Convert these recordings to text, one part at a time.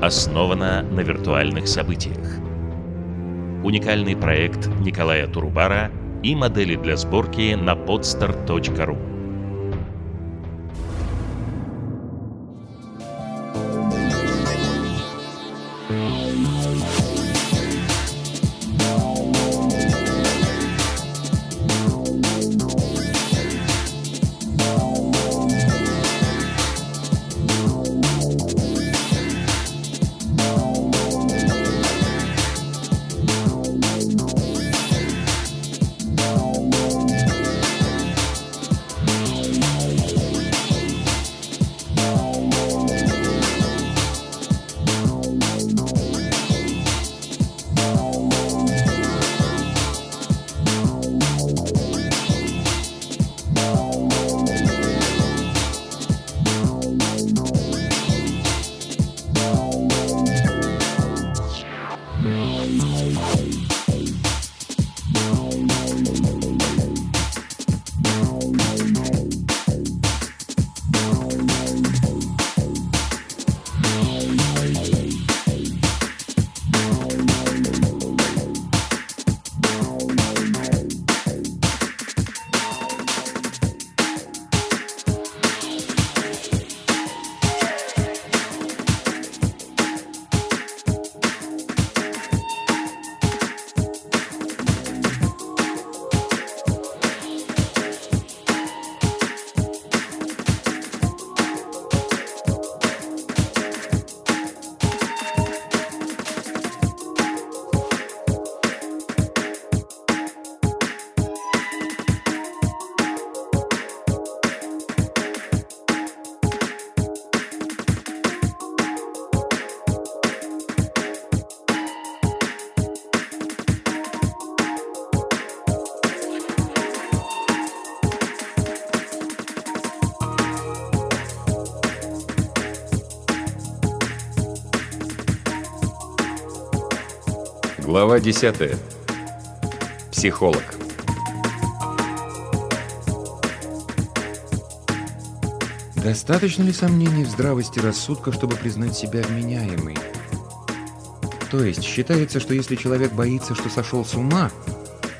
основана на виртуальных событиях. Уникальный проект Николая Турубара и модели для сборки на podstar.ru Глава 10. Психолог. Достаточно ли сомнений в здравости рассудка, чтобы признать себя вменяемой? То есть считается, что если человек боится, что сошел с ума,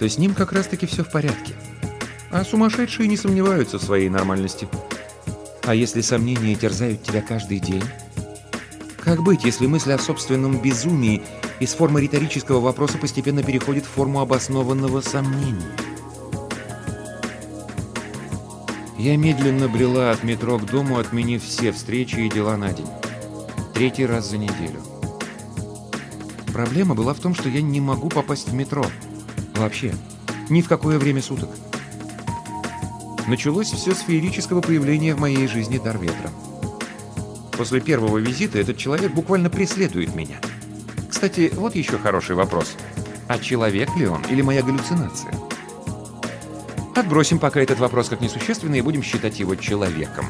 то с ним как раз-таки все в порядке. А сумасшедшие не сомневаются в своей нормальности. А если сомнения терзают тебя каждый день? Как быть, если мысль о собственном безумии из формы риторического вопроса постепенно переходит в форму обоснованного сомнения. Я медленно брела от метро к дому, отменив все встречи и дела на день. Третий раз за неделю. Проблема была в том, что я не могу попасть в метро. Вообще. Ни в какое время суток. Началось все с феерического появления в моей жизни дар ветра. После первого визита этот человек буквально преследует меня – кстати, вот еще хороший вопрос. А человек ли он или моя галлюцинация? Отбросим пока этот вопрос как несущественный и будем считать его человеком.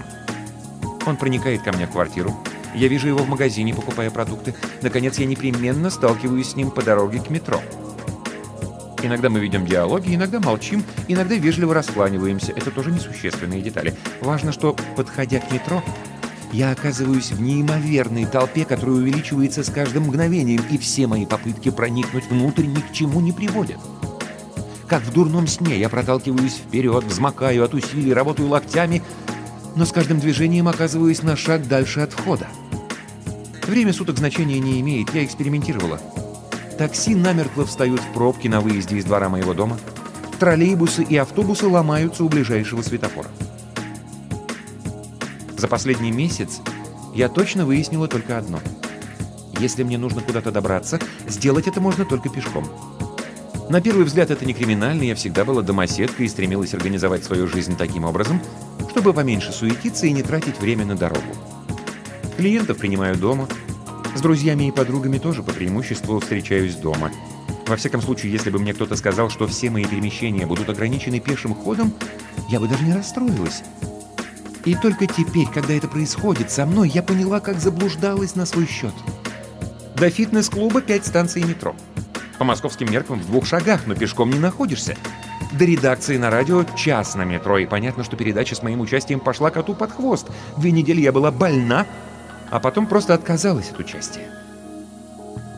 Он проникает ко мне в квартиру. Я вижу его в магазине, покупая продукты. Наконец, я непременно сталкиваюсь с ним по дороге к метро. Иногда мы ведем диалоги, иногда молчим, иногда вежливо раскланиваемся. Это тоже несущественные детали. Важно, что, подходя к метро, я оказываюсь в неимоверной толпе, которая увеличивается с каждым мгновением, и все мои попытки проникнуть внутрь ни к чему не приводят. Как в дурном сне я проталкиваюсь вперед, взмокаю от усилий, работаю локтями, но с каждым движением оказываюсь на шаг дальше от входа. Время суток значения не имеет, я экспериментировала. Такси намертво встают в пробки на выезде из двора моего дома. Троллейбусы и автобусы ломаются у ближайшего светофора. За последний месяц я точно выяснила только одно. Если мне нужно куда-то добраться, сделать это можно только пешком. На первый взгляд это не криминально, я всегда была домоседкой и стремилась организовать свою жизнь таким образом, чтобы поменьше суетиться и не тратить время на дорогу. Клиентов принимаю дома. С друзьями и подругами тоже по преимуществу встречаюсь дома. Во всяком случае, если бы мне кто-то сказал, что все мои перемещения будут ограничены пешим ходом, я бы даже не расстроилась. И только теперь, когда это происходит со мной, я поняла, как заблуждалась на свой счет. До фитнес-клуба пять станций метро. По московским меркам в двух шагах, но пешком не находишься. До редакции на радио час на метро, и понятно, что передача с моим участием пошла коту под хвост. Две недели я была больна, а потом просто отказалась от участия.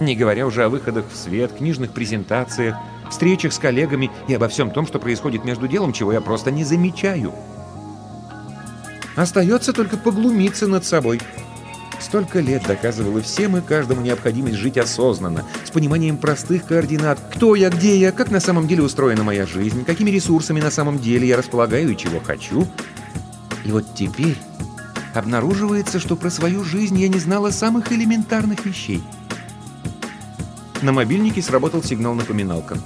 Не говоря уже о выходах в свет, книжных презентациях, встречах с коллегами и обо всем том, что происходит между делом, чего я просто не замечаю. Остается только поглумиться над собой. Столько лет доказывала всем и каждому необходимость жить осознанно, с пониманием простых координат, кто я, где я, как на самом деле устроена моя жизнь, какими ресурсами на самом деле я располагаю и чего хочу. И вот теперь обнаруживается, что про свою жизнь я не знала самых элементарных вещей. На мобильнике сработал сигнал-напоминалка.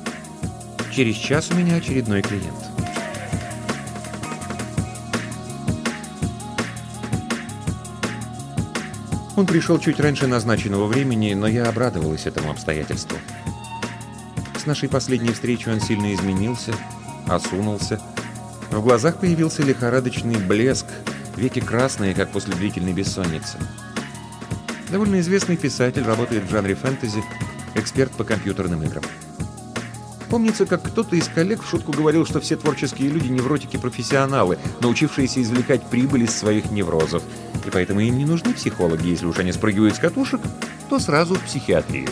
Через час у меня очередной клиент. Он пришел чуть раньше назначенного времени, но я обрадовалась этому обстоятельству. С нашей последней встречи он сильно изменился, осунулся. В глазах появился лихорадочный блеск, веки красные, как после длительной бессонницы. Довольно известный писатель, работает в жанре фэнтези, эксперт по компьютерным играм. Помнится, как кто-то из коллег в шутку говорил, что все творческие люди невротики-профессионалы, научившиеся извлекать прибыль из своих неврозов, и поэтому им не нужны психологи, если уж они спрыгивают с катушек, то сразу в психиатрию.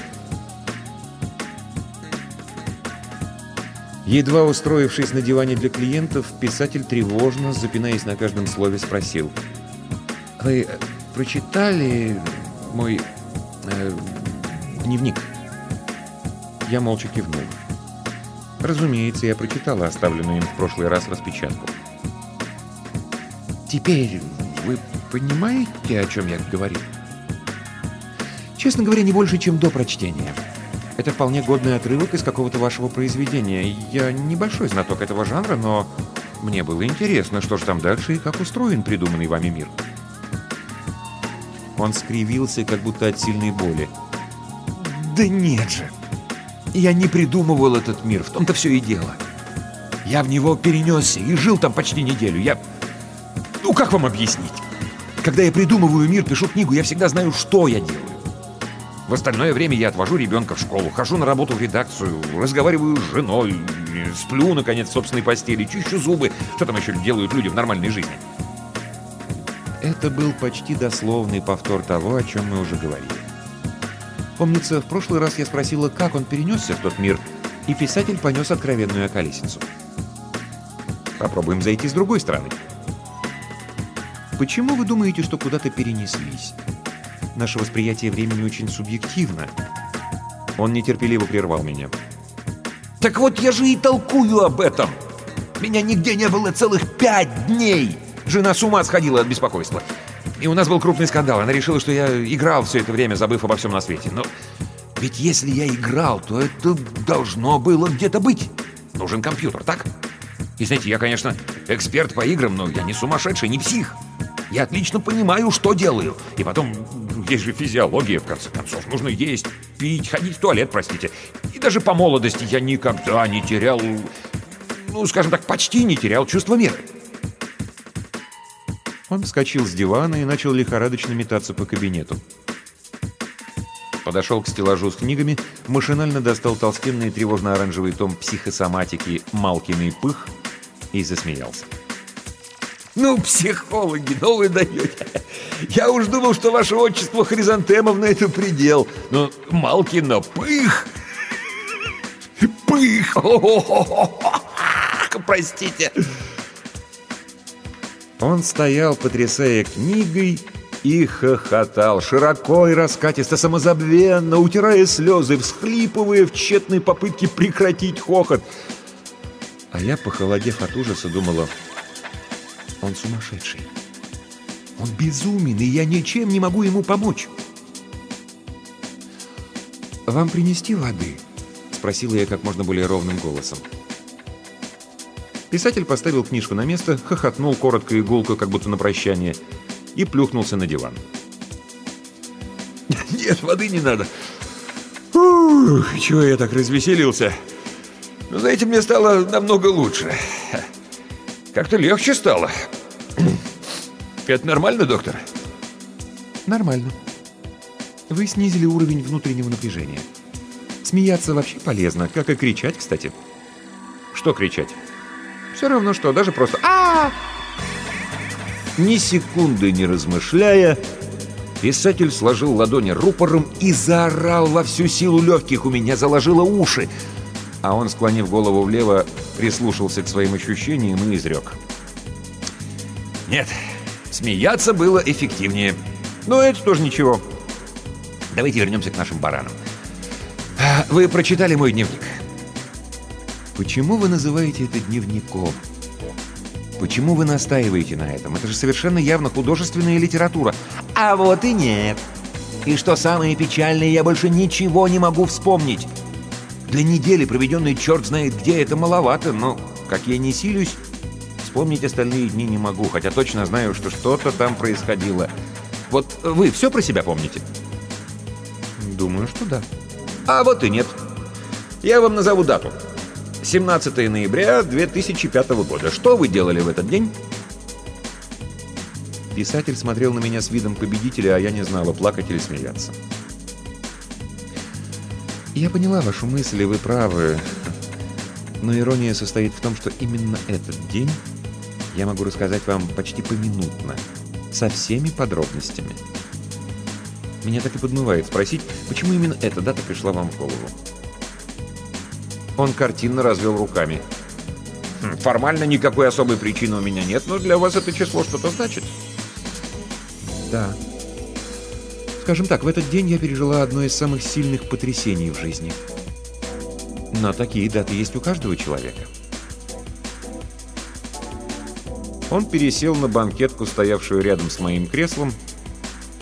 Едва устроившись на диване для клиентов, писатель тревожно, запинаясь на каждом слове, спросил. «Вы прочитали мой э, дневник?» Я молча кивнул. Разумеется, я прочитала оставленную им в прошлый раз распечатку. «Теперь вы понимаете, о чем я говорю?» «Честно говоря, не больше, чем до прочтения. Это вполне годный отрывок из какого-то вашего произведения. Я небольшой знаток этого жанра, но мне было интересно, что же там дальше и как устроен придуманный вами мир». Он скривился, как будто от сильной боли. «Да нет же!» Я не придумывал этот мир, в том-то все и дело. Я в него перенесся и жил там почти неделю. Я... Ну, как вам объяснить? Когда я придумываю мир, пишу книгу, я всегда знаю, что я делаю. В остальное время я отвожу ребенка в школу, хожу на работу в редакцию, разговариваю с женой, сплю, наконец, в собственной постели, чищу зубы. Что там еще делают люди в нормальной жизни? Это был почти дословный повтор того, о чем мы уже говорили. Помнится, в прошлый раз я спросила, как он перенесся в тот мир, и писатель понес откровенную околесицу. Попробуем зайти с другой стороны. Почему вы думаете, что куда-то перенеслись? Наше восприятие времени очень субъективно. Он нетерпеливо прервал меня. «Так вот я же и толкую об этом! Меня нигде не было целых пять дней! Жена с ума сходила от беспокойства. И у нас был крупный скандал. Она решила, что я играл все это время, забыв обо всем на свете. Но ведь если я играл, то это должно было где-то быть. Нужен компьютер, так? И знаете, я, конечно, эксперт по играм, но я не сумасшедший, не псих. Я отлично понимаю, что делаю. И потом, есть же физиология, в конце концов. Нужно есть, пить, ходить в туалет, простите. И даже по молодости я никогда не терял... Ну, скажем так, почти не терял чувство меры. Он вскочил с дивана и начал лихорадочно метаться по кабинету. Подошел к стеллажу с книгами, машинально достал толстенный тревожно-оранжевый том психосоматики «Малкиный пых» и засмеялся. «Ну, психологи, ну вы даете! Я уж думал, что ваше отчество Хризантемовна — это предел, но Малкина пых! Пых! Простите!» Он стоял, потрясая книгой, и хохотал, широко и раскатисто, самозабвенно, утирая слезы, всхлипывая в тщетной попытке прекратить хохот. А я, похолодев от ужаса, думала, он сумасшедший. Он безумен, и я ничем не могу ему помочь. «Вам принести воды?» — спросила я как можно более ровным голосом. Писатель поставил книжку на место, хохотнул коротко и гулко, как будто на прощание, и плюхнулся на диван. «Нет, воды не надо. Ух, чего я так развеселился. Но, знаете, мне стало намного лучше. Как-то легче стало. Это нормально, доктор?» «Нормально. Вы снизили уровень внутреннего напряжения. Смеяться вообще полезно, как и кричать, кстати». «Что кричать?» Все равно что, даже просто а, Ни секунды не размышляя, Писатель сложил ладони рупором и заорал во всю силу легких. У меня заложило уши. А он, склонив голову влево, прислушался к своим ощущениям и изрек. Нет, смеяться было эффективнее. Но это тоже ничего. Давайте вернемся к нашим баранам. Вы прочитали мой дневник. Почему вы называете это дневником? Почему вы настаиваете на этом? Это же совершенно явно художественная литература. А вот и нет. И что самое печальное, я больше ничего не могу вспомнить. Для недели, проведенной черт знает где, это маловато, но, как я не силюсь, вспомнить остальные дни не могу, хотя точно знаю, что что-то там происходило. Вот вы все про себя помните? Думаю, что да. А вот и нет. Я вам назову дату. 17 ноября 2005 года. Что вы делали в этот день? Писатель смотрел на меня с видом победителя, а я не знала, плакать или смеяться. Я поняла вашу мысль, и вы правы. Но ирония состоит в том, что именно этот день я могу рассказать вам почти поминутно, со всеми подробностями. Меня так и подмывает спросить, почему именно эта дата пришла вам в голову. Он картинно развел руками. «Хм, «Формально никакой особой причины у меня нет, но для вас это число что-то значит». «Да. Скажем так, в этот день я пережила одно из самых сильных потрясений в жизни. Но такие даты есть у каждого человека». Он пересел на банкетку, стоявшую рядом с моим креслом,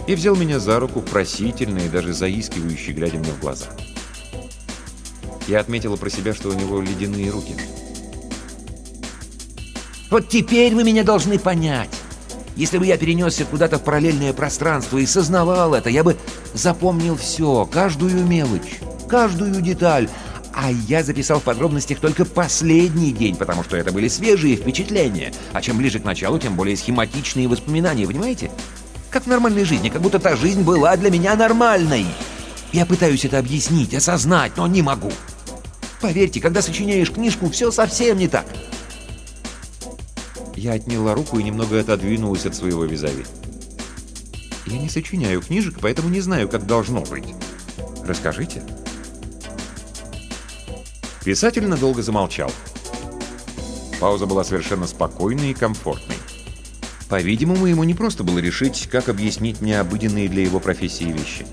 и взял меня за руку, просительно и даже заискивающе, глядя мне в глаза. Я отметила про себя, что у него ледяные руки. Вот теперь вы меня должны понять. Если бы я перенесся куда-то в параллельное пространство и сознавал это, я бы запомнил все, каждую мелочь, каждую деталь. А я записал в подробностях только последний день, потому что это были свежие впечатления. А чем ближе к началу, тем более схематичные воспоминания, понимаете? Как в нормальной жизни, как будто та жизнь была для меня нормальной. Я пытаюсь это объяснить, осознать, но не могу. Поверьте, когда сочиняешь книжку, все совсем не так. Я отняла руку и немного отодвинулась от своего визави. Я не сочиняю книжек, поэтому не знаю, как должно быть. Расскажите. Писатель надолго замолчал. Пауза была совершенно спокойной и комфортной. По-видимому, ему не просто было решить, как объяснить необыденные для его профессии вещи.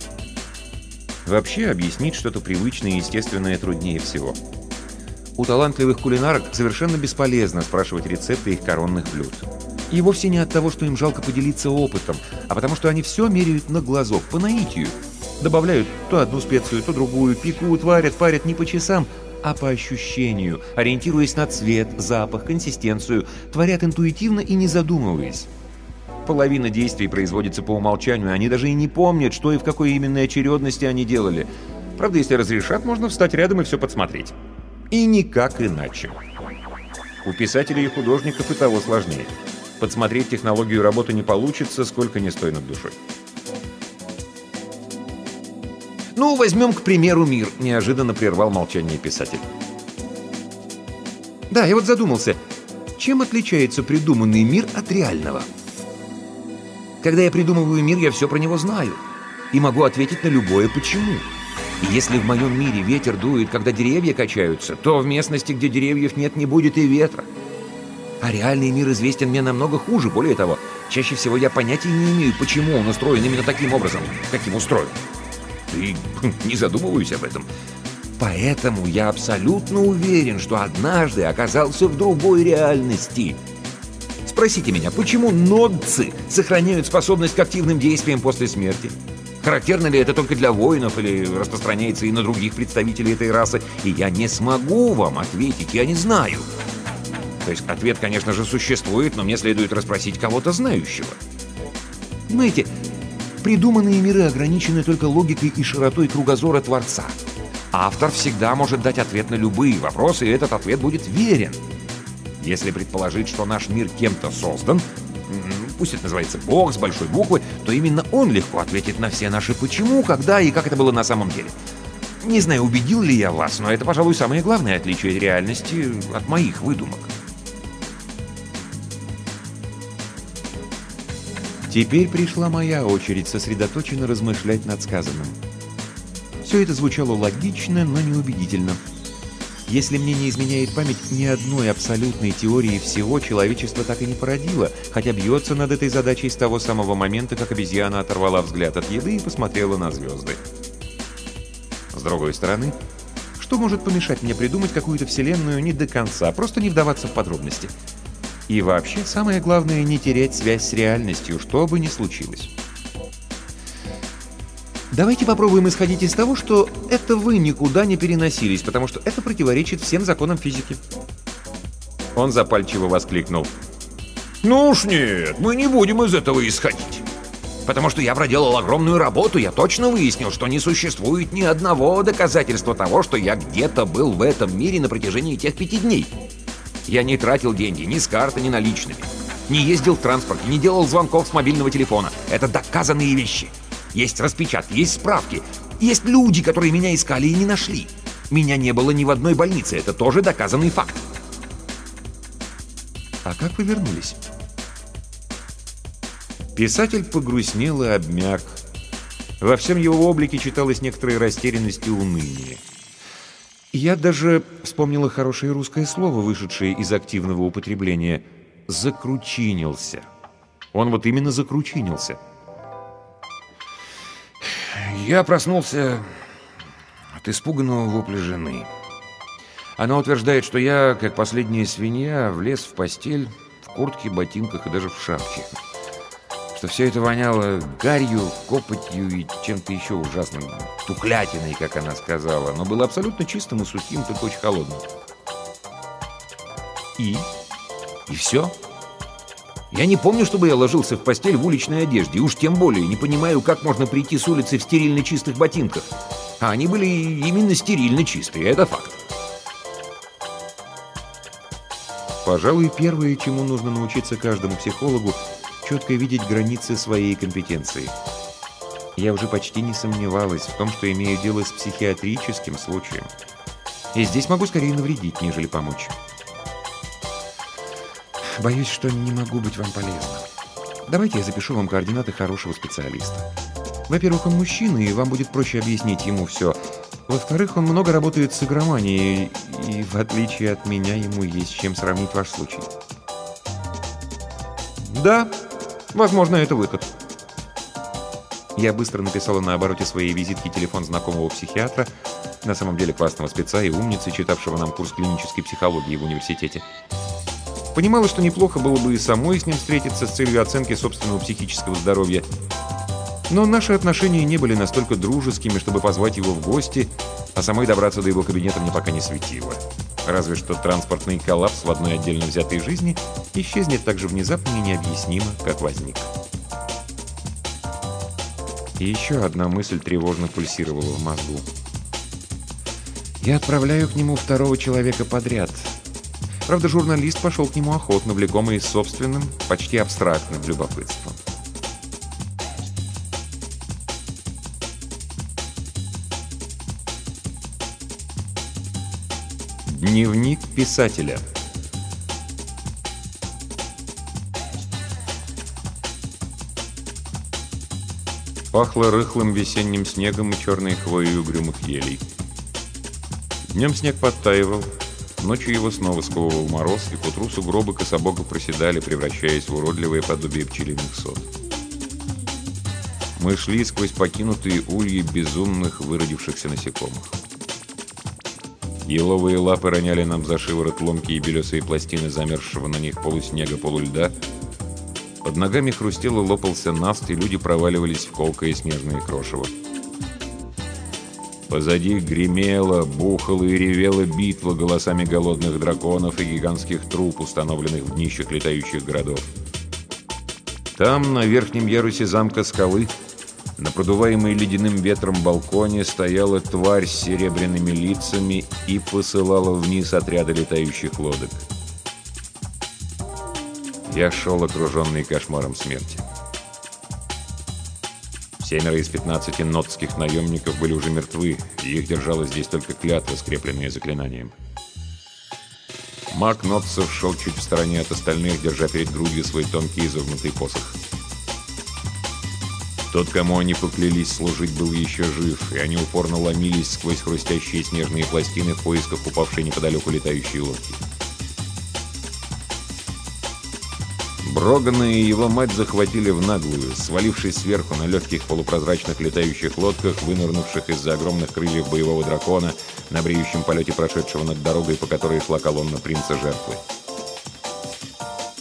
Вообще, объяснить что-то привычное и естественное труднее всего. У талантливых кулинарок совершенно бесполезно спрашивать рецепты их коронных блюд. И вовсе не от того, что им жалко поделиться опытом, а потому что они все меряют на глазок, по наитию. Добавляют то одну специю, то другую, пекут, варят, парят не по часам, а по ощущению, ориентируясь на цвет, запах, консистенцию, творят интуитивно и не задумываясь. Половина действий производится по умолчанию, они даже и не помнят, что и в какой именно очередности они делали. Правда, если разрешат, можно встать рядом и все подсмотреть. И никак иначе. У писателей и художников и того сложнее. Подсмотреть технологию работы не получится, сколько не стоит над душой. «Ну, возьмем, к примеру, мир», — неожиданно прервал молчание писатель. «Да, я вот задумался, чем отличается придуманный мир от реального?» «Когда я придумываю мир, я все про него знаю и могу ответить на любое «почему». И если в моем мире ветер дует, когда деревья качаются, то в местности, где деревьев нет, не будет и ветра. А реальный мир известен мне намного хуже. Более того, чаще всего я понятия не имею, почему он устроен именно таким образом, каким устроен и не задумываюсь об этом. Поэтому я абсолютно уверен, что однажды оказался в другой реальности. Спросите меня, почему нодцы сохраняют способность к активным действиям после смерти? Характерно ли это только для воинов или распространяется и на других представителей этой расы? И я не смогу вам ответить, я не знаю. То есть ответ, конечно же, существует, но мне следует расспросить кого-то знающего. Понимаете, Придуманные миры ограничены только логикой и широтой кругозора Творца. Автор всегда может дать ответ на любые вопросы, и этот ответ будет верен. Если предположить, что наш мир кем-то создан, пусть это называется Бог с большой буквы, то именно он легко ответит на все наши «почему», «когда» и «как это было на самом деле». Не знаю, убедил ли я вас, но это, пожалуй, самое главное отличие реальности от моих выдумок. Теперь пришла моя очередь сосредоточенно размышлять над сказанным. Все это звучало логично, но неубедительно. Если мне не изменяет память, ни одной абсолютной теории всего человечество так и не породило, хотя бьется над этой задачей с того самого момента, как обезьяна оторвала взгляд от еды и посмотрела на звезды. С другой стороны, что может помешать мне придумать какую-то вселенную не до конца, просто не вдаваться в подробности? И вообще, самое главное, не терять связь с реальностью, что бы ни случилось. Давайте попробуем исходить из того, что это вы никуда не переносились, потому что это противоречит всем законам физики. Он запальчиво воскликнул. «Ну уж нет, мы не будем из этого исходить. Потому что я проделал огромную работу, я точно выяснил, что не существует ни одного доказательства того, что я где-то был в этом мире на протяжении тех пяти дней. Я не тратил деньги ни с карты, ни наличными. Не ездил в транспорте, не делал звонков с мобильного телефона. Это доказанные вещи. Есть распечатки, есть справки. Есть люди, которые меня искали и не нашли. Меня не было ни в одной больнице. Это тоже доказанный факт. А как вы вернулись? Писатель погрустнел и обмяк. Во всем его облике читалась некоторая растерянность и уныние. Я даже вспомнила хорошее русское слово, вышедшее из активного употребления. «Закручинился». Он вот именно закручинился. Я проснулся от испуганного вопля жены. Она утверждает, что я, как последняя свинья, влез в постель в куртке, ботинках и даже в шапке. Что все это воняло гарью, копотью и чем-то еще ужасным. Тухлятиной, как она сказала. Но было абсолютно чистым и сухим, только очень холодным. И? И все? Я не помню, чтобы я ложился в постель в уличной одежде, уж тем более не понимаю, как можно прийти с улицы в стерильно чистых ботинках. А они были именно стерильно чистые, это факт. Пожалуй, первое, чему нужно научиться каждому психологу, четко видеть границы своей компетенции. Я уже почти не сомневалась в том, что имею дело с психиатрическим случаем. И здесь могу скорее навредить, нежели помочь. Боюсь, что не могу быть вам полезным. Давайте я запишу вам координаты хорошего специалиста. Во-первых, он мужчина, и вам будет проще объяснить ему все. Во-вторых, он много работает с игроманией, и в отличие от меня, ему есть чем сравнить ваш случай. Да, возможно, это выход. Я быстро написала на обороте своей визитки телефон знакомого психиатра, на самом деле классного спеца и умницы, читавшего нам курс клинической психологии в университете. Понимала, что неплохо было бы и самой с ним встретиться с целью оценки собственного психического здоровья. Но наши отношения не были настолько дружескими, чтобы позвать его в гости, а самой добраться до его кабинета мне пока не светило. Разве что транспортный коллапс в одной отдельно взятой жизни исчезнет так же внезапно и необъяснимо, как возник. И еще одна мысль тревожно пульсировала в мозгу. Я отправляю к нему второго человека подряд — Правда, журналист пошел к нему охотно, влекомый собственным, почти абстрактным любопытством. Дневник писателя Пахло рыхлым весенним снегом и черной хвоей угрюмых елей. Днем снег подтаивал, Ночью его снова сковывал мороз, и к утру сугробы кособоко проседали, превращаясь в уродливое подобие пчелиных сот. Мы шли сквозь покинутые ульи безумных выродившихся насекомых. Еловые лапы роняли нам за шиворот ломкие белесые пластины замерзшего на них полуснега полульда. Под ногами хрустел и лопался наст, и люди проваливались в колкое снежное крошево. Позади гремела, бухала и ревела битва голосами голодных драконов и гигантских труп, установленных в днищах летающих городов. Там, на верхнем ярусе замка скалы, на продуваемой ледяным ветром балконе стояла тварь с серебряными лицами и посылала вниз отряды летающих лодок. Я шел окруженный кошмаром смерти. Семеро из 15 нотских наемников были уже мертвы, и их держала здесь только клятва, скрепленная заклинанием. Маг Нотцев шел чуть в стороне от остальных, держа перед грудью свой тонкий изогнутый посох. Тот, кому они поклялись служить, был еще жив, и они упорно ломились сквозь хрустящие снежные пластины в поисках упавшей неподалеку летающей лодки. Брогана и его мать захватили в наглую, свалившись сверху на легких полупрозрачных летающих лодках, вынырнувших из-за огромных крыльев боевого дракона, на бреющем полете прошедшего над дорогой, по которой шла колонна принца жертвы.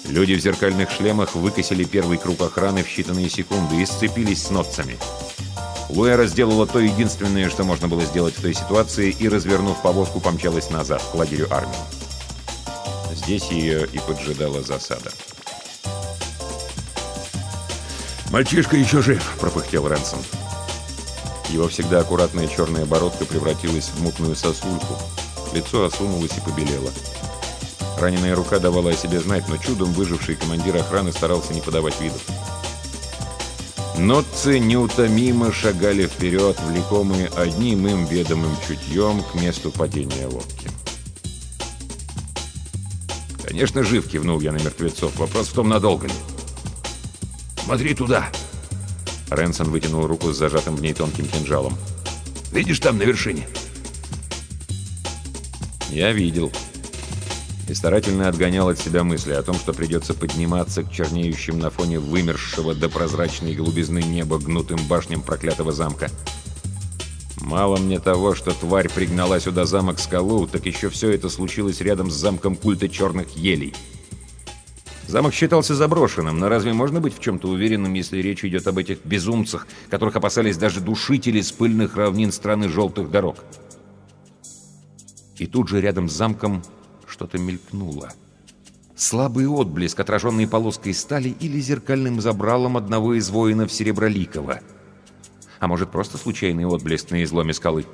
Люди в зеркальных шлемах выкосили первый круг охраны в считанные секунды и сцепились с нотцами. Луэра сделала то единственное, что можно было сделать в той ситуации, и, развернув повозку, помчалась назад, к лагерю армии. Здесь ее и поджидала засада. «Мальчишка еще жив!» — пропыхтел Рэнсом. Его всегда аккуратная черная бородка превратилась в мутную сосульку. Лицо осунулось и побелело. Раненая рука давала о себе знать, но чудом выживший командир охраны старался не подавать виду. Нотцы неутомимо шагали вперед, влекомые одним им ведомым чутьем к месту падения лодки. «Конечно, жив!» — кивнул я на мертвецов. «Вопрос в том, надолго ли?» «Смотри туда!» Ренсон вытянул руку с зажатым в ней тонким кинжалом. «Видишь там на вершине?» «Я видел» и старательно отгонял от себя мысли о том, что придется подниматься к чернеющим на фоне вымершего до прозрачной голубизны неба гнутым башням проклятого замка. Мало мне того, что тварь пригнала сюда замок-скалу, так еще все это случилось рядом с замком культа черных елей. Замок считался заброшенным, но разве можно быть в чем-то уверенным, если речь идет об этих безумцах, которых опасались даже душители с пыльных равнин страны желтых дорог? И тут же рядом с замком что-то мелькнуло. Слабый отблеск, отраженный полоской стали или зеркальным забралом одного из воинов Сереброликова. А может, просто случайный отблеск на изломе скалы?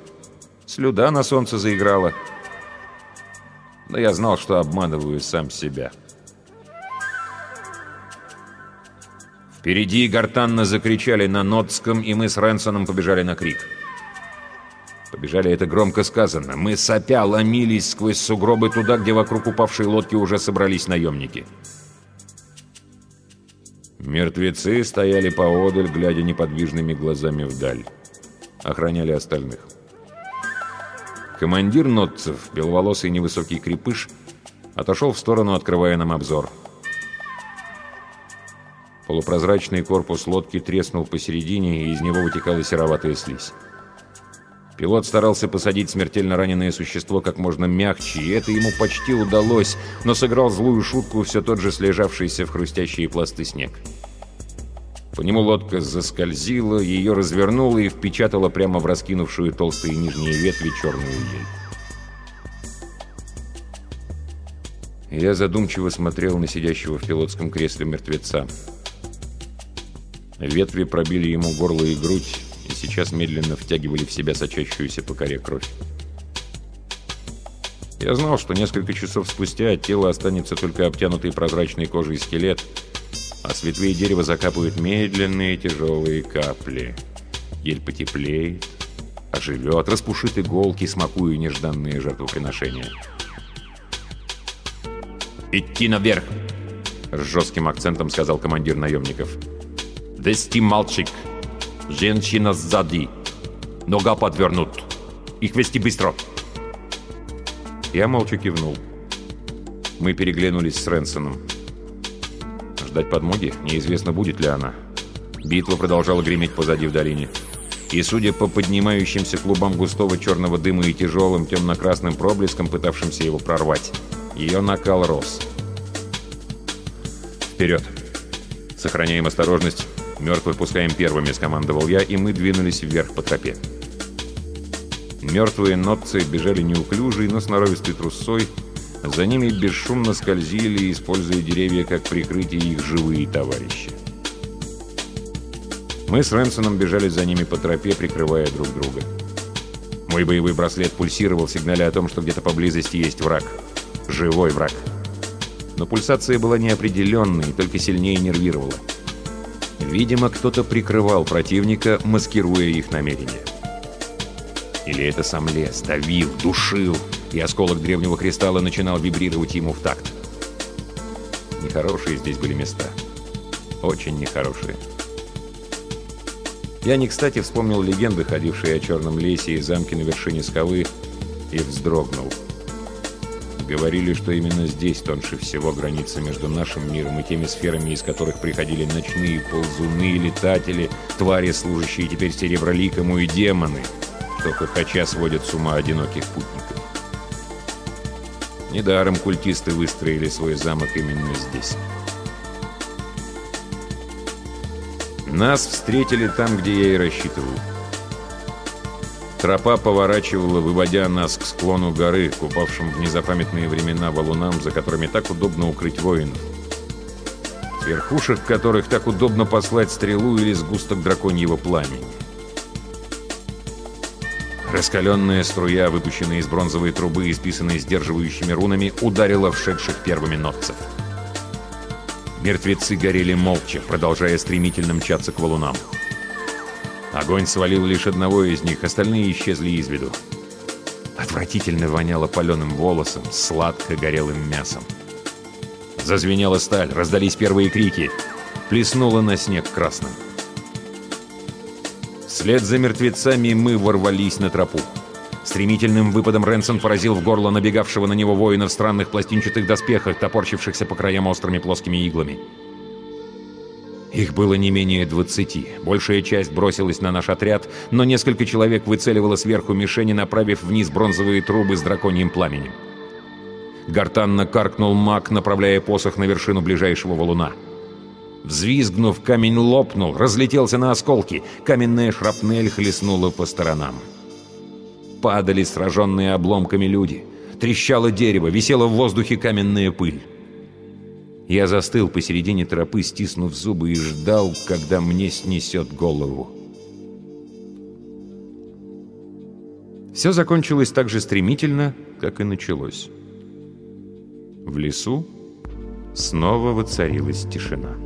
Слюда на солнце заиграла. Но я знал, что обманываю сам себя. Впереди гортанно закричали на Нотском, и мы с Рэнсоном побежали на крик. Побежали это громко сказано. Мы сопя ломились сквозь сугробы туда, где вокруг упавшей лодки уже собрались наемники. Мертвецы стояли поодаль, глядя неподвижными глазами вдаль. Охраняли остальных. Командир Нотцев, беловолосый невысокий крепыш, отошел в сторону, открывая нам обзор. Полупрозрачный корпус лодки треснул посередине, и из него вытекала сероватая слизь. Пилот старался посадить смертельно раненое существо как можно мягче, и это ему почти удалось, но сыграл злую шутку все тот же слежавшийся в хрустящие пласты снег. По нему лодка заскользила, ее развернула и впечатала прямо в раскинувшую толстые нижние ветви черную ель. Я задумчиво смотрел на сидящего в пилотском кресле мертвеца. Ветви пробили ему горло и грудь, и сейчас медленно втягивали в себя сочащуюся по коре кровь. Я знал, что несколько часов спустя от тела останется только обтянутый прозрачной кожей скелет, а с ветвей дерева закапывают медленные тяжелые капли. Ель потеплеет, оживет, распушит иголки, смакуя нежданные жертвоприношения. «Идти наверх!» — с жестким акцентом сказал командир наемников. «Дести мальчик!» Женщина сзади. Нога подвернут. Их вести быстро. Я молча кивнул. Мы переглянулись с Ренсоном. Ждать подмоги? Неизвестно, будет ли она. Битва продолжала греметь позади в долине. И, судя по поднимающимся клубам густого черного дыма и тяжелым темно-красным проблескам, пытавшимся его прорвать, ее накал рос. «Вперед! Сохраняем осторожность. «Мертвых пускаем первыми», — скомандовал я, и мы двинулись вверх по тропе. Мертвые нотцы бежали неуклюжей, но сноровистой трусцой. За ними бесшумно скользили, используя деревья как прикрытие их живые товарищи. Мы с Рэнсоном бежали за ними по тропе, прикрывая друг друга. Мой боевой браслет пульсировал, сигналя о том, что где-то поблизости есть враг. Живой враг. Но пульсация была неопределенной и только сильнее нервировала. Видимо, кто-то прикрывал противника, маскируя их намерения. Или это сам лес давил, душил, и осколок древнего кристалла начинал вибрировать ему в такт. Нехорошие здесь были места. Очень нехорошие. Я не кстати вспомнил легенды, ходившие о черном лесе и замке на вершине скалы, и вздрогнул. Говорили, что именно здесь тоньше всего граница между нашим миром и теми сферами, из которых приходили ночные ползуны, летатели, твари, служащие теперь сереброликому, и демоны, что хохоча сводят с ума одиноких путников. Недаром культисты выстроили свой замок именно здесь. Нас встретили там, где я и рассчитывал. Тропа поворачивала, выводя нас к склону горы, купавшим в незапамятные времена валунам, за которыми так удобно укрыть воинов. С верхушек которых так удобно послать стрелу или сгусток драконьего пламени. Раскаленная струя, выпущенная из бронзовой трубы, исписанной сдерживающими рунами, ударила вшедших первыми нотцев. Мертвецы горели молча, продолжая стремительно мчаться к валунам. Огонь свалил лишь одного из них, остальные исчезли из виду. Отвратительно воняло паленым волосом, сладко горелым мясом. Зазвенела сталь, раздались первые крики. Плеснуло на снег красным. Вслед за мертвецами мы ворвались на тропу. Стремительным выпадом Ренсон поразил в горло набегавшего на него воина в странных пластинчатых доспехах, топорщившихся по краям острыми плоскими иглами. Их было не менее двадцати. Большая часть бросилась на наш отряд, но несколько человек выцеливало сверху мишени, направив вниз бронзовые трубы с драконьим пламенем. Гортанно каркнул маг, направляя посох на вершину ближайшего валуна. Взвизгнув, камень лопнул, разлетелся на осколки. Каменная шрапнель хлестнула по сторонам падали сраженные обломками люди. Трещало дерево, висела в воздухе каменная пыль. Я застыл посередине тропы, стиснув зубы, и ждал, когда мне снесет голову. Все закончилось так же стремительно, как и началось. В лесу снова воцарилась тишина.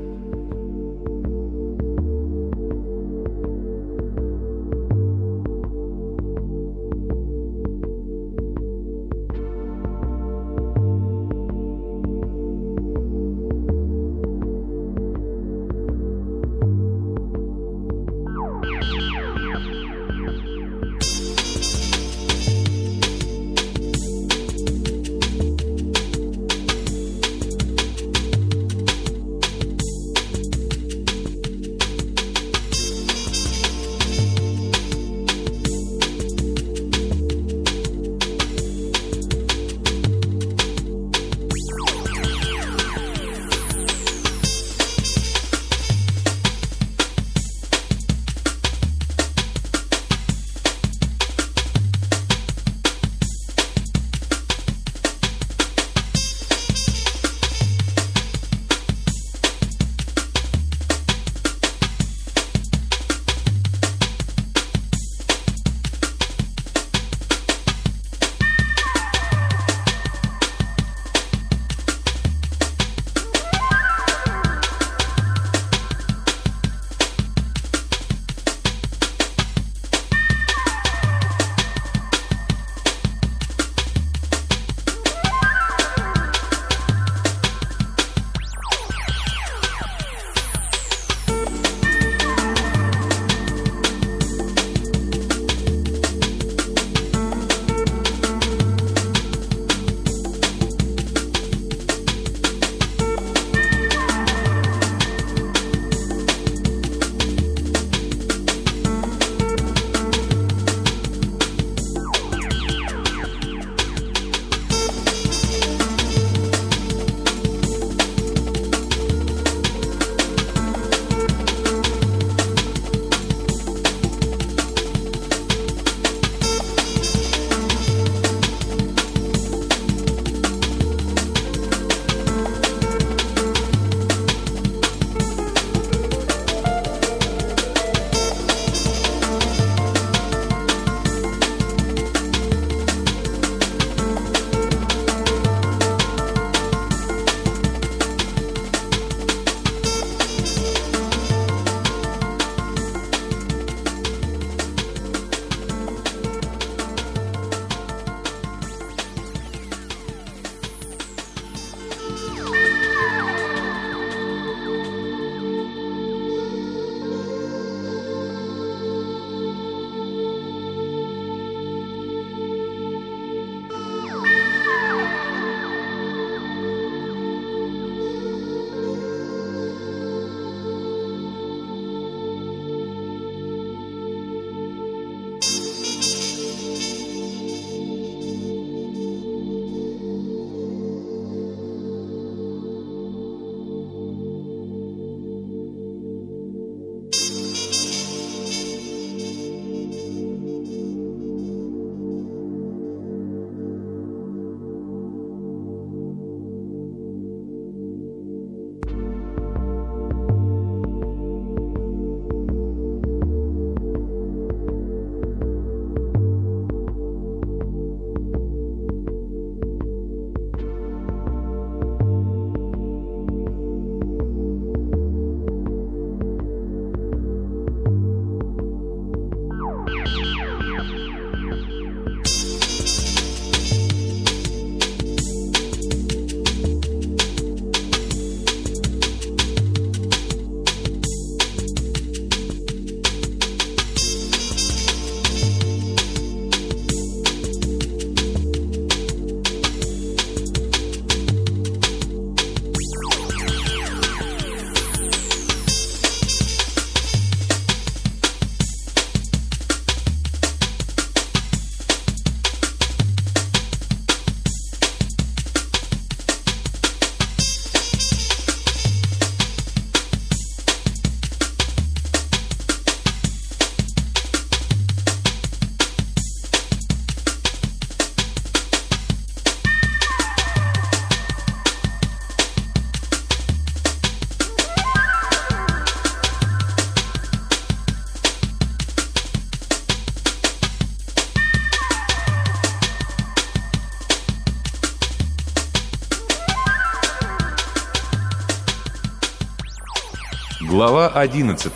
Глава 11.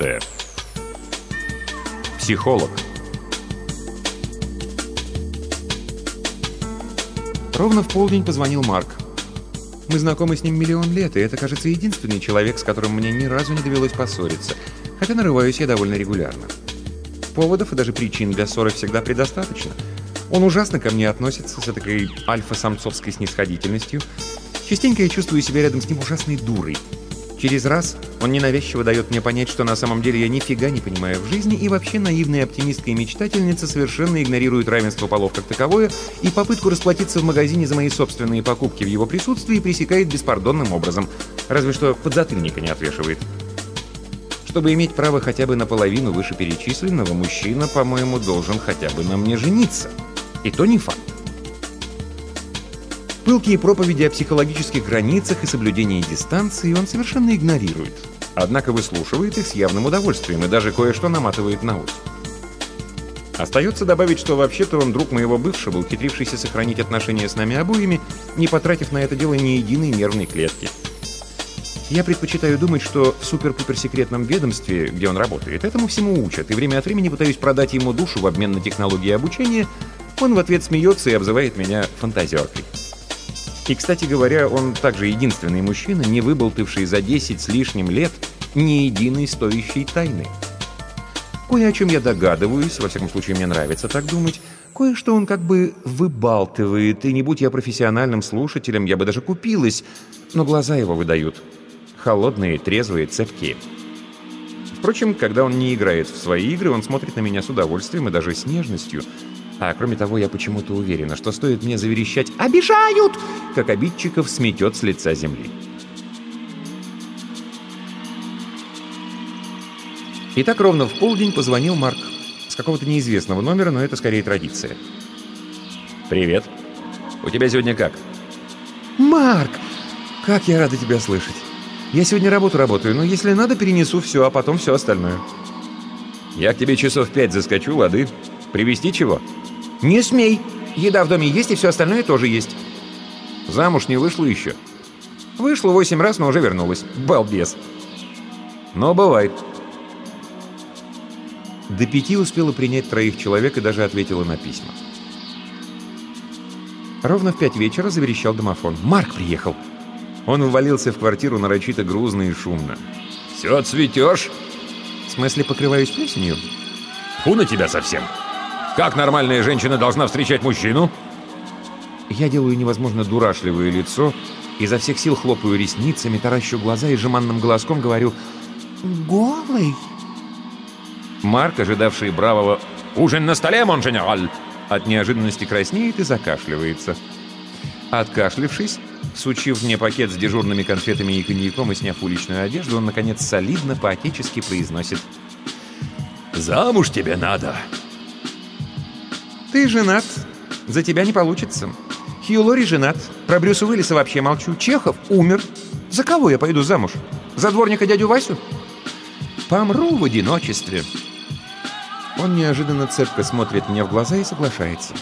Психолог. Ровно в полдень позвонил Марк. Мы знакомы с ним миллион лет, и это, кажется, единственный человек, с которым мне ни разу не довелось поссориться, хотя нарываюсь я довольно регулярно. Поводов и даже причин для ссоры всегда предостаточно. Он ужасно ко мне относится с такой альфа-самцовской снисходительностью. Частенько я чувствую себя рядом с ним ужасной дурой — Через раз он ненавязчиво дает мне понять, что на самом деле я нифига не понимаю в жизни, и вообще наивная оптимистка и мечтательница совершенно игнорирует равенство полов как таковое и попытку расплатиться в магазине за мои собственные покупки в его присутствии пресекает беспардонным образом, разве что подзатыльника не отвешивает. Чтобы иметь право хотя бы наполовину вышеперечисленного, мужчина, по-моему, должен хотя бы на мне жениться. И то не факт. Пылкие проповеди о психологических границах и соблюдении дистанции он совершенно игнорирует. Однако выслушивает их с явным удовольствием и даже кое-что наматывает на ус. Остается добавить, что вообще-то он друг моего бывшего, ухитрившийся сохранить отношения с нами обоими, не потратив на это дело ни единой нервной клетки. Я предпочитаю думать, что в супер-пупер-секретном ведомстве, где он работает, этому всему учат, и время от времени пытаюсь продать ему душу в обмен на технологии обучения, он в ответ смеется и обзывает меня фантазеркой. И, кстати говоря, он также единственный мужчина, не выболтавший за 10 с лишним лет ни единой стоящей тайны. Кое о чем я догадываюсь, во всяком случае мне нравится так думать, кое-что он как бы выбалтывает, и не будь я профессиональным слушателем, я бы даже купилась, но глаза его выдают. Холодные, трезвые, цепкие. Впрочем, когда он не играет в свои игры, он смотрит на меня с удовольствием и даже с нежностью — а кроме того, я почему-то уверена, что стоит мне заверещать «Обижают!», как обидчиков сметет с лица земли. И так ровно в полдень позвонил Марк. С какого-то неизвестного номера, но это скорее традиция. «Привет. У тебя сегодня как?» «Марк! Как я рада тебя слышать. Я сегодня работу работаю, но если надо, перенесу все, а потом все остальное». «Я к тебе часов пять заскочу, лады. Привезти чего?» «Не смей! Еда в доме есть, и все остальное тоже есть». «Замуж не вышла еще?» «Вышла восемь раз, но уже вернулась. Балбес!» «Но бывает». До пяти успела принять троих человек и даже ответила на письма. Ровно в пять вечера заверещал домофон. «Марк приехал!» Он ввалился в квартиру нарочито грузно и шумно. «Все цветешь?» «В смысле, покрываюсь плесенью?» «Фу на тебя совсем!» Как нормальная женщина должна встречать мужчину? Я делаю невозможно дурашливое лицо, изо всех сил хлопаю ресницами, таращу глаза и жеманным голоском говорю «Голый». Марк, ожидавший бравого «Ужин на столе, монженераль!» от неожиданности краснеет и закашливается. Откашлившись, сучив мне пакет с дежурными конфетами и коньяком и сняв уличную одежду, он, наконец, солидно, по-отечески произносит «Замуж тебе надо!» «Ты женат. За тебя не получится. Хью Лори женат. Про Брюса Уиллиса вообще молчу. Чехов умер. За кого я пойду замуж? За дворника дядю Васю? Помру в одиночестве». Он неожиданно цепко смотрит мне в глаза и соглашается.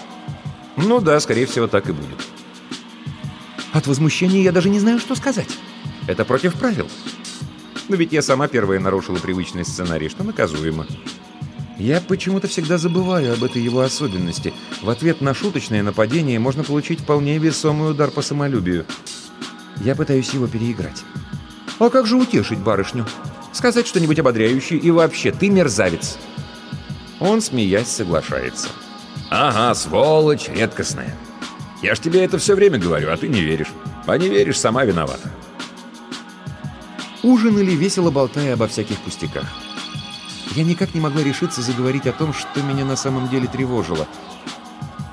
«Ну да, скорее всего, так и будет». От возмущения я даже не знаю, что сказать. Это против правил. Но ведь я сама первая нарушила привычный сценарий, что наказуемо. Я почему-то всегда забываю об этой его особенности. В ответ на шуточное нападение можно получить вполне весомый удар по самолюбию. Я пытаюсь его переиграть. А как же утешить барышню? Сказать что-нибудь ободряющее и вообще, ты мерзавец. Он, смеясь, соглашается. Ага, сволочь редкостная. Я ж тебе это все время говорю, а ты не веришь. А не веришь, сама виновата. Ужинали, весело болтая обо всяких пустяках. Я никак не могла решиться заговорить о том, что меня на самом деле тревожило.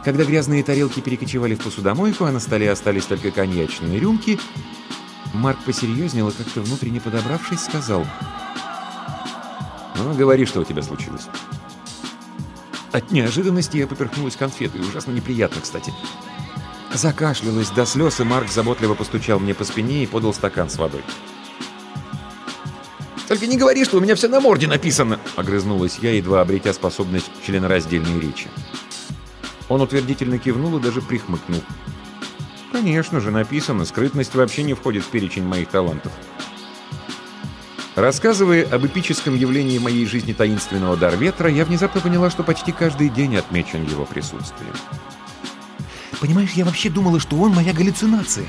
Когда грязные тарелки перекочевали в посудомойку, а на столе остались только коньячные рюмки, Марк посерьезнел и как-то внутренне подобравшись, сказал. «Ну, говори, что у тебя случилось». От неожиданности я поперхнулась конфетой, ужасно неприятно, кстати. Закашлялась до слез, и Марк заботливо постучал мне по спине и подал стакан с водой. «Только не говори, что у меня все на морде написано!» — огрызнулась я, едва обретя способность членораздельной речи. Он утвердительно кивнул и даже прихмыкнул. «Конечно же, написано. Скрытность вообще не входит в перечень моих талантов». Рассказывая об эпическом явлении моей жизни таинственного дар ветра, я внезапно поняла, что почти каждый день отмечен его присутствием. Понимаешь, я вообще думала, что он моя галлюцинация.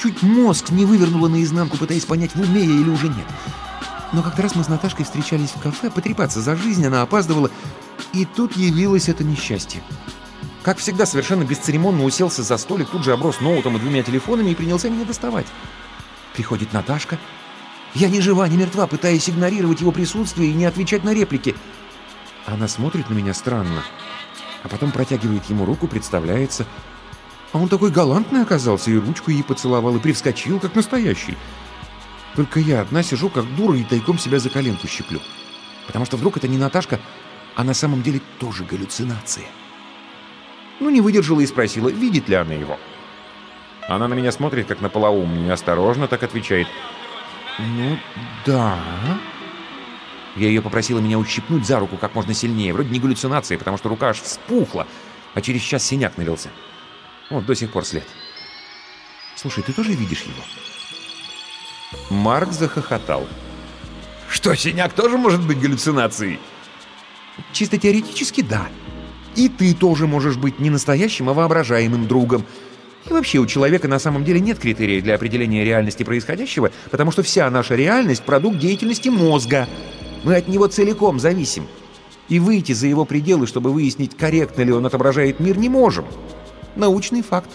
Чуть мозг не вывернула наизнанку, пытаясь понять, в уме я или уже нет. Но как-то раз мы с Наташкой встречались в кафе, потрепаться за жизнь, она опаздывала, и тут явилось это несчастье. Как всегда, совершенно бесцеремонно уселся за столик, тут же оброс ноутом и двумя телефонами и принялся меня доставать. Приходит Наташка. Я ни жива, ни мертва, пытаясь игнорировать его присутствие и не отвечать на реплики. Она смотрит на меня странно, а потом протягивает ему руку, представляется. А он такой галантный оказался, и ручку ей поцеловал, и привскочил, как настоящий. Только я одна сижу, как дура, и тайком себя за коленку щеплю. Потому что вдруг это не Наташка, а на самом деле тоже галлюцинация. Ну, не выдержала и спросила, видит ли она его. Она на меня смотрит, как на полоумную, осторожно так отвечает. «Ну, да...» Я ее попросила меня ущипнуть за руку как можно сильнее. Вроде не галлюцинация, потому что рука аж вспухла, а через час синяк налился. Вот до сих пор след. Слушай, ты тоже видишь его? Марк захохотал. Что, синяк тоже может быть галлюцинацией? Чисто теоретически, да. И ты тоже можешь быть не настоящим, а воображаемым другом. И вообще у человека на самом деле нет критериев для определения реальности происходящего, потому что вся наша реальность – продукт деятельности мозга. Мы от него целиком зависим. И выйти за его пределы, чтобы выяснить, корректно ли он отображает мир, не можем. Научный факт.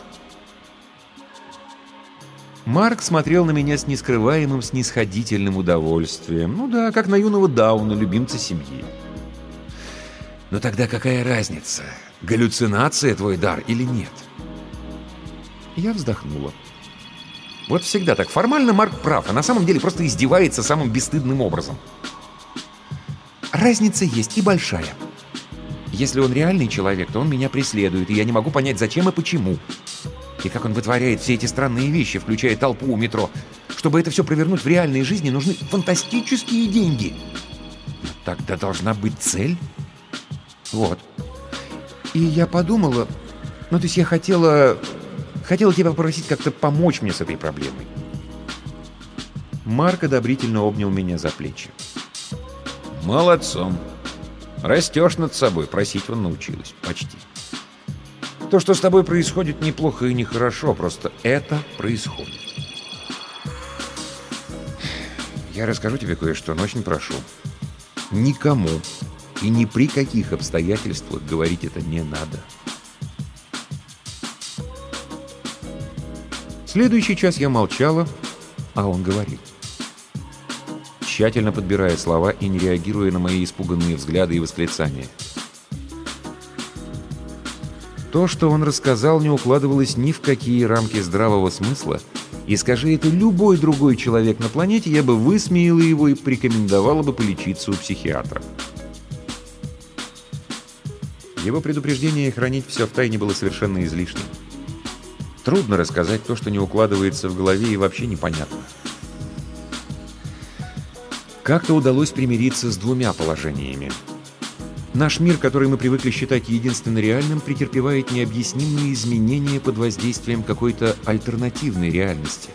Марк смотрел на меня с нескрываемым снисходительным удовольствием. Ну да, как на юного Дауна, любимца семьи. Но тогда какая разница, галлюцинация твой дар или нет? Я вздохнула. Вот всегда так. Формально Марк прав, а на самом деле просто издевается самым бесстыдным образом. Разница есть и большая. Если он реальный человек, то он меня преследует, и я не могу понять, зачем и почему. И как он вытворяет все эти странные вещи, включая толпу у метро. Чтобы это все провернуть в реальной жизни, нужны фантастические деньги. Но тогда должна быть цель. Вот. И я подумала... Ну, то есть я хотела... Хотела тебя попросить как-то помочь мне с этой проблемой. Марк одобрительно обнял меня за плечи. «Молодцом. Растешь над собой. Просить он научилась. Почти. То, что с тобой происходит, неплохо и нехорошо. Просто это происходит. Я расскажу тебе кое-что, но очень прошу. Никому и ни при каких обстоятельствах говорить это не надо. Следующий час я молчала, а он говорил. Тщательно подбирая слова и не реагируя на мои испуганные взгляды и восклицания. То, что он рассказал, не укладывалось ни в какие рамки здравого смысла, и скажи это любой другой человек на планете, я бы высмеяла его и порекомендовала бы полечиться у психиатра. Его предупреждение хранить все в тайне было совершенно излишним. Трудно рассказать то, что не укладывается в голове и вообще непонятно. Как-то удалось примириться с двумя положениями. Наш мир, который мы привыкли считать единственно реальным, претерпевает необъяснимые изменения под воздействием какой-то альтернативной реальности.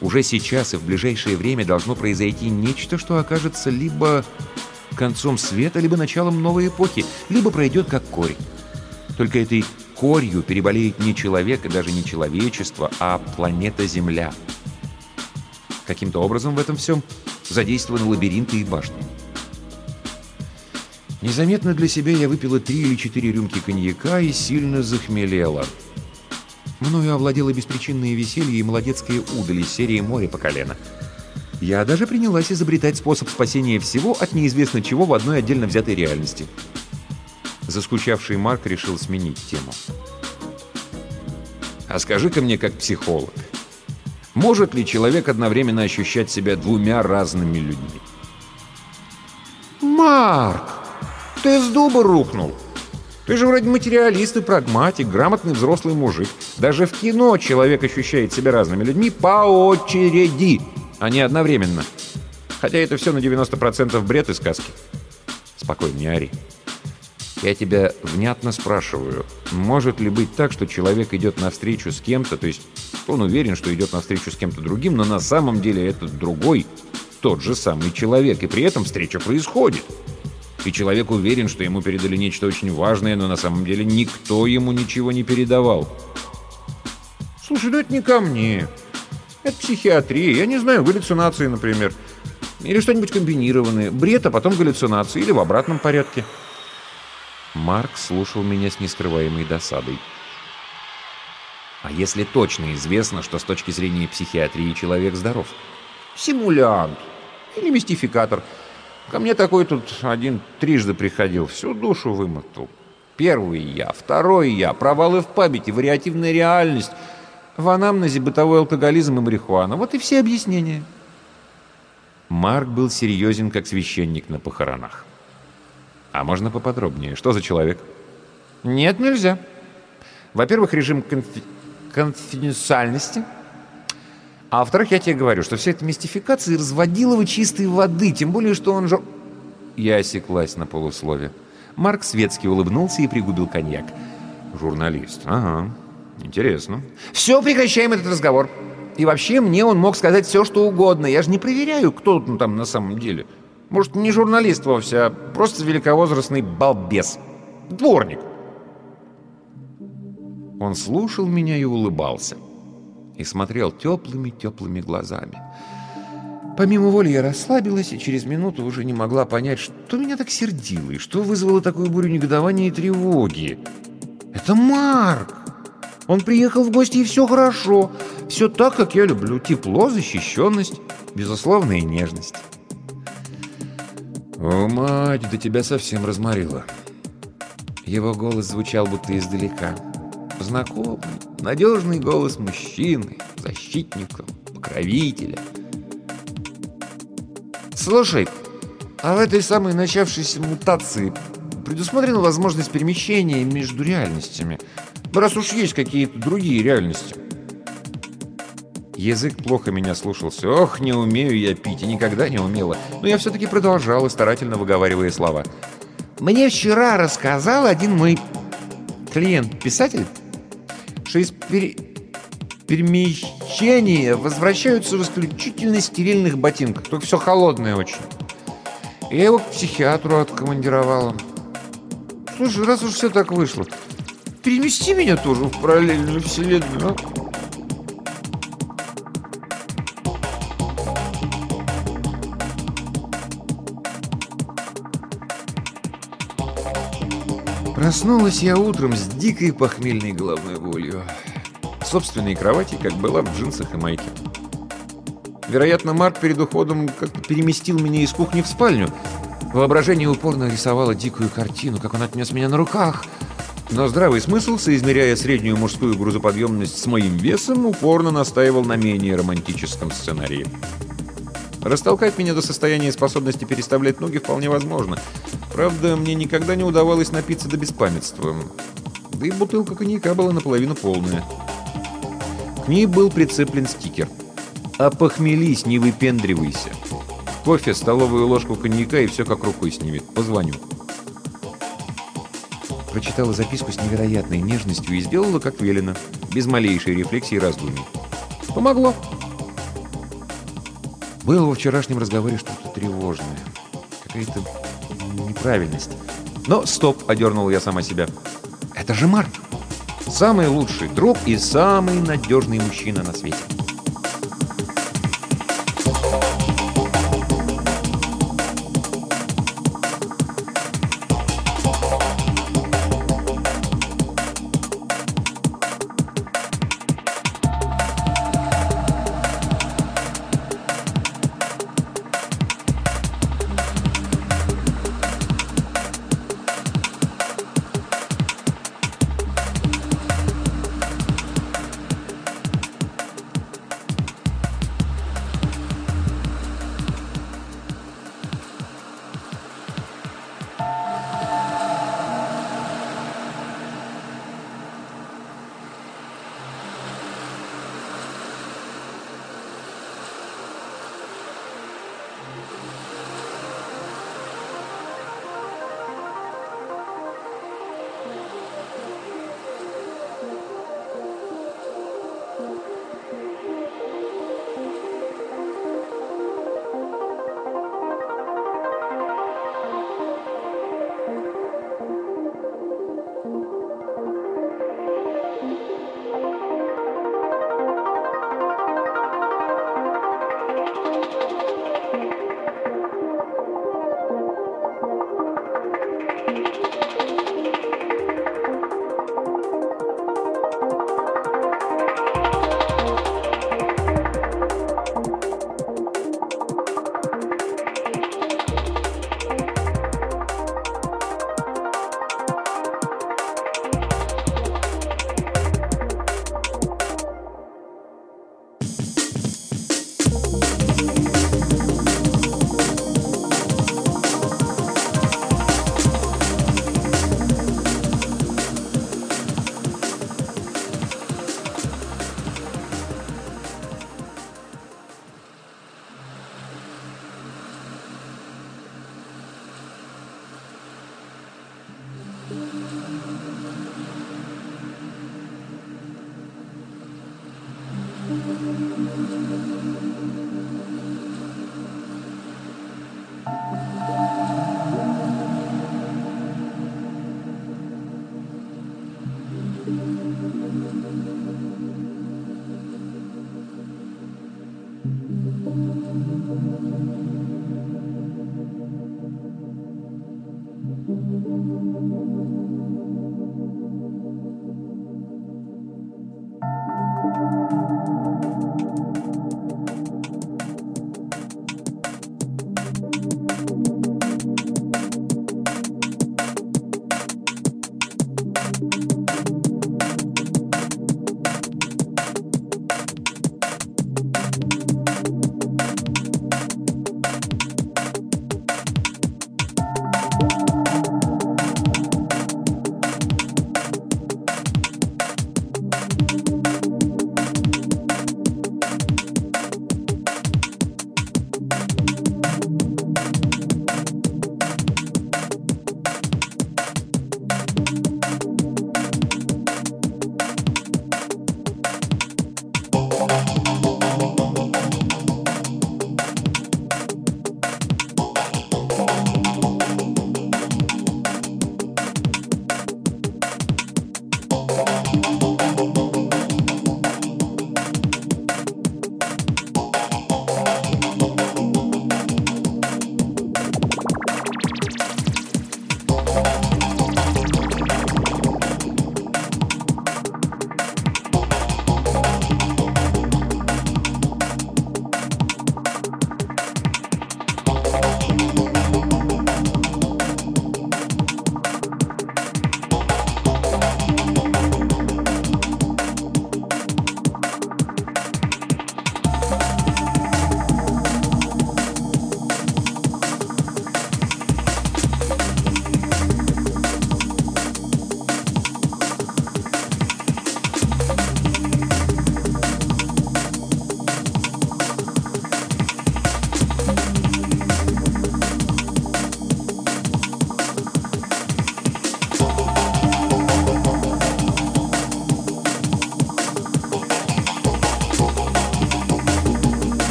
Уже сейчас и в ближайшее время должно произойти нечто, что окажется либо концом света, либо началом новой эпохи, либо пройдет как корень. Только этой корью переболеет не человек и даже не человечество, а планета Земля. Каким-то образом в этом всем задействованы лабиринты и башни. Незаметно для себя я выпила три или четыре рюмки коньяка и сильно захмелела. Мною овладело беспричинное веселье и молодецкие удали серии «Море по колено». Я даже принялась изобретать способ спасения всего от неизвестно чего в одной отдельно взятой реальности. Заскучавший Марк решил сменить тему. «А скажи-ка мне, как психолог, может ли человек одновременно ощущать себя двумя разными людьми?» «Марк, ты с дуба рухнул!» Ты же вроде материалист и прагматик, грамотный взрослый мужик. Даже в кино человек ощущает себя разными людьми по очереди а не одновременно. Хотя это все на 90% бред и сказки. Спокойно, не ори. Я тебя внятно спрашиваю, может ли быть так, что человек идет навстречу с кем-то, то есть он уверен, что идет навстречу с кем-то другим, но на самом деле этот другой тот же самый человек, и при этом встреча происходит. И человек уверен, что ему передали нечто очень важное, но на самом деле никто ему ничего не передавал. Слушай, ну это не ко мне. Это психиатрия. Я не знаю, галлюцинации, например. Или что-нибудь комбинированное. Бред, а потом галлюцинации. Или в обратном порядке. Марк слушал меня с нескрываемой досадой. А если точно известно, что с точки зрения психиатрии человек здоров? Симулянт. Или мистификатор. Ко мне такой тут один трижды приходил. Всю душу вымотал. Первый я, второй я, провалы в памяти, вариативная реальность. В анамнезе бытовой алкоголизм и марихуана. Вот и все объяснения. Марк был серьезен, как священник на похоронах. А можно поподробнее? Что за человек? Нет, нельзя. Во-первых, режим конфи... конфиденциальности. А во-вторых, я тебе говорю, что вся эта мистификация разводила чистой воды, тем более, что он же... Я осеклась на полуслове. Марк светски улыбнулся и пригубил коньяк. Журналист. Ага, интересно. Все, прекращаем этот разговор. И вообще, мне он мог сказать все, что угодно. Я же не проверяю, кто он там на самом деле. Может, не журналист вовсе, а просто великовозрастный балбес. Дворник. Он слушал меня и улыбался. И смотрел теплыми-теплыми глазами. Помимо воли я расслабилась и через минуту уже не могла понять, что меня так сердило и что вызвало такую бурю негодования и тревоги. Это Марк! Он приехал в гости, и все хорошо. Все так, как я люблю. Тепло, защищенность, безусловная нежность. «О, мать, да тебя совсем разморило!» Его голос звучал будто издалека. Знакомый, надежный голос мужчины, защитника, покровителя. «Слушай, а в этой самой начавшейся мутации предусмотрена возможность перемещения между реальностями, раз уж есть какие-то другие реальности?» Язык плохо меня слушался. Ох, не умею я пить и никогда не умела. Но я все-таки продолжала, старательно выговаривая слова. Мне вчера рассказал один мой клиент-писатель, что из пере... перемещения возвращаются в исключительно стерильных ботинках. Только все холодное очень. Я его к психиатру откомандировала. Слушай, раз уж все так вышло, перемести меня тоже в параллельную вселенную, а? Проснулась я утром с дикой похмельной головной болью. В собственной кровати, как была в джинсах и майке. Вероятно, Марк перед уходом как-то переместил меня из кухни в спальню. Воображение упорно рисовало дикую картину, как он отнес меня на руках. Но здравый смысл, соизмеряя среднюю мужскую грузоподъемность с моим весом, упорно настаивал на менее романтическом сценарии. Растолкать меня до состояния способности переставлять ноги вполне возможно. Правда, мне никогда не удавалось напиться до беспамятства. Да и бутылка коньяка была наполовину полная. К ней был прицеплен стикер. «Опохмелись, не выпендривайся». Кофе, столовую ложку коньяка и все как рукой снимет. Позвоню. Прочитала записку с невероятной нежностью и сделала, как велено, без малейшей рефлексии и раздумий. Помогло. Было во вчерашнем разговоре что-то тревожное. Какая-то неправильность. Но стоп, одернул я сама себя. Это же Марк. Самый лучший друг и самый надежный мужчина на свете.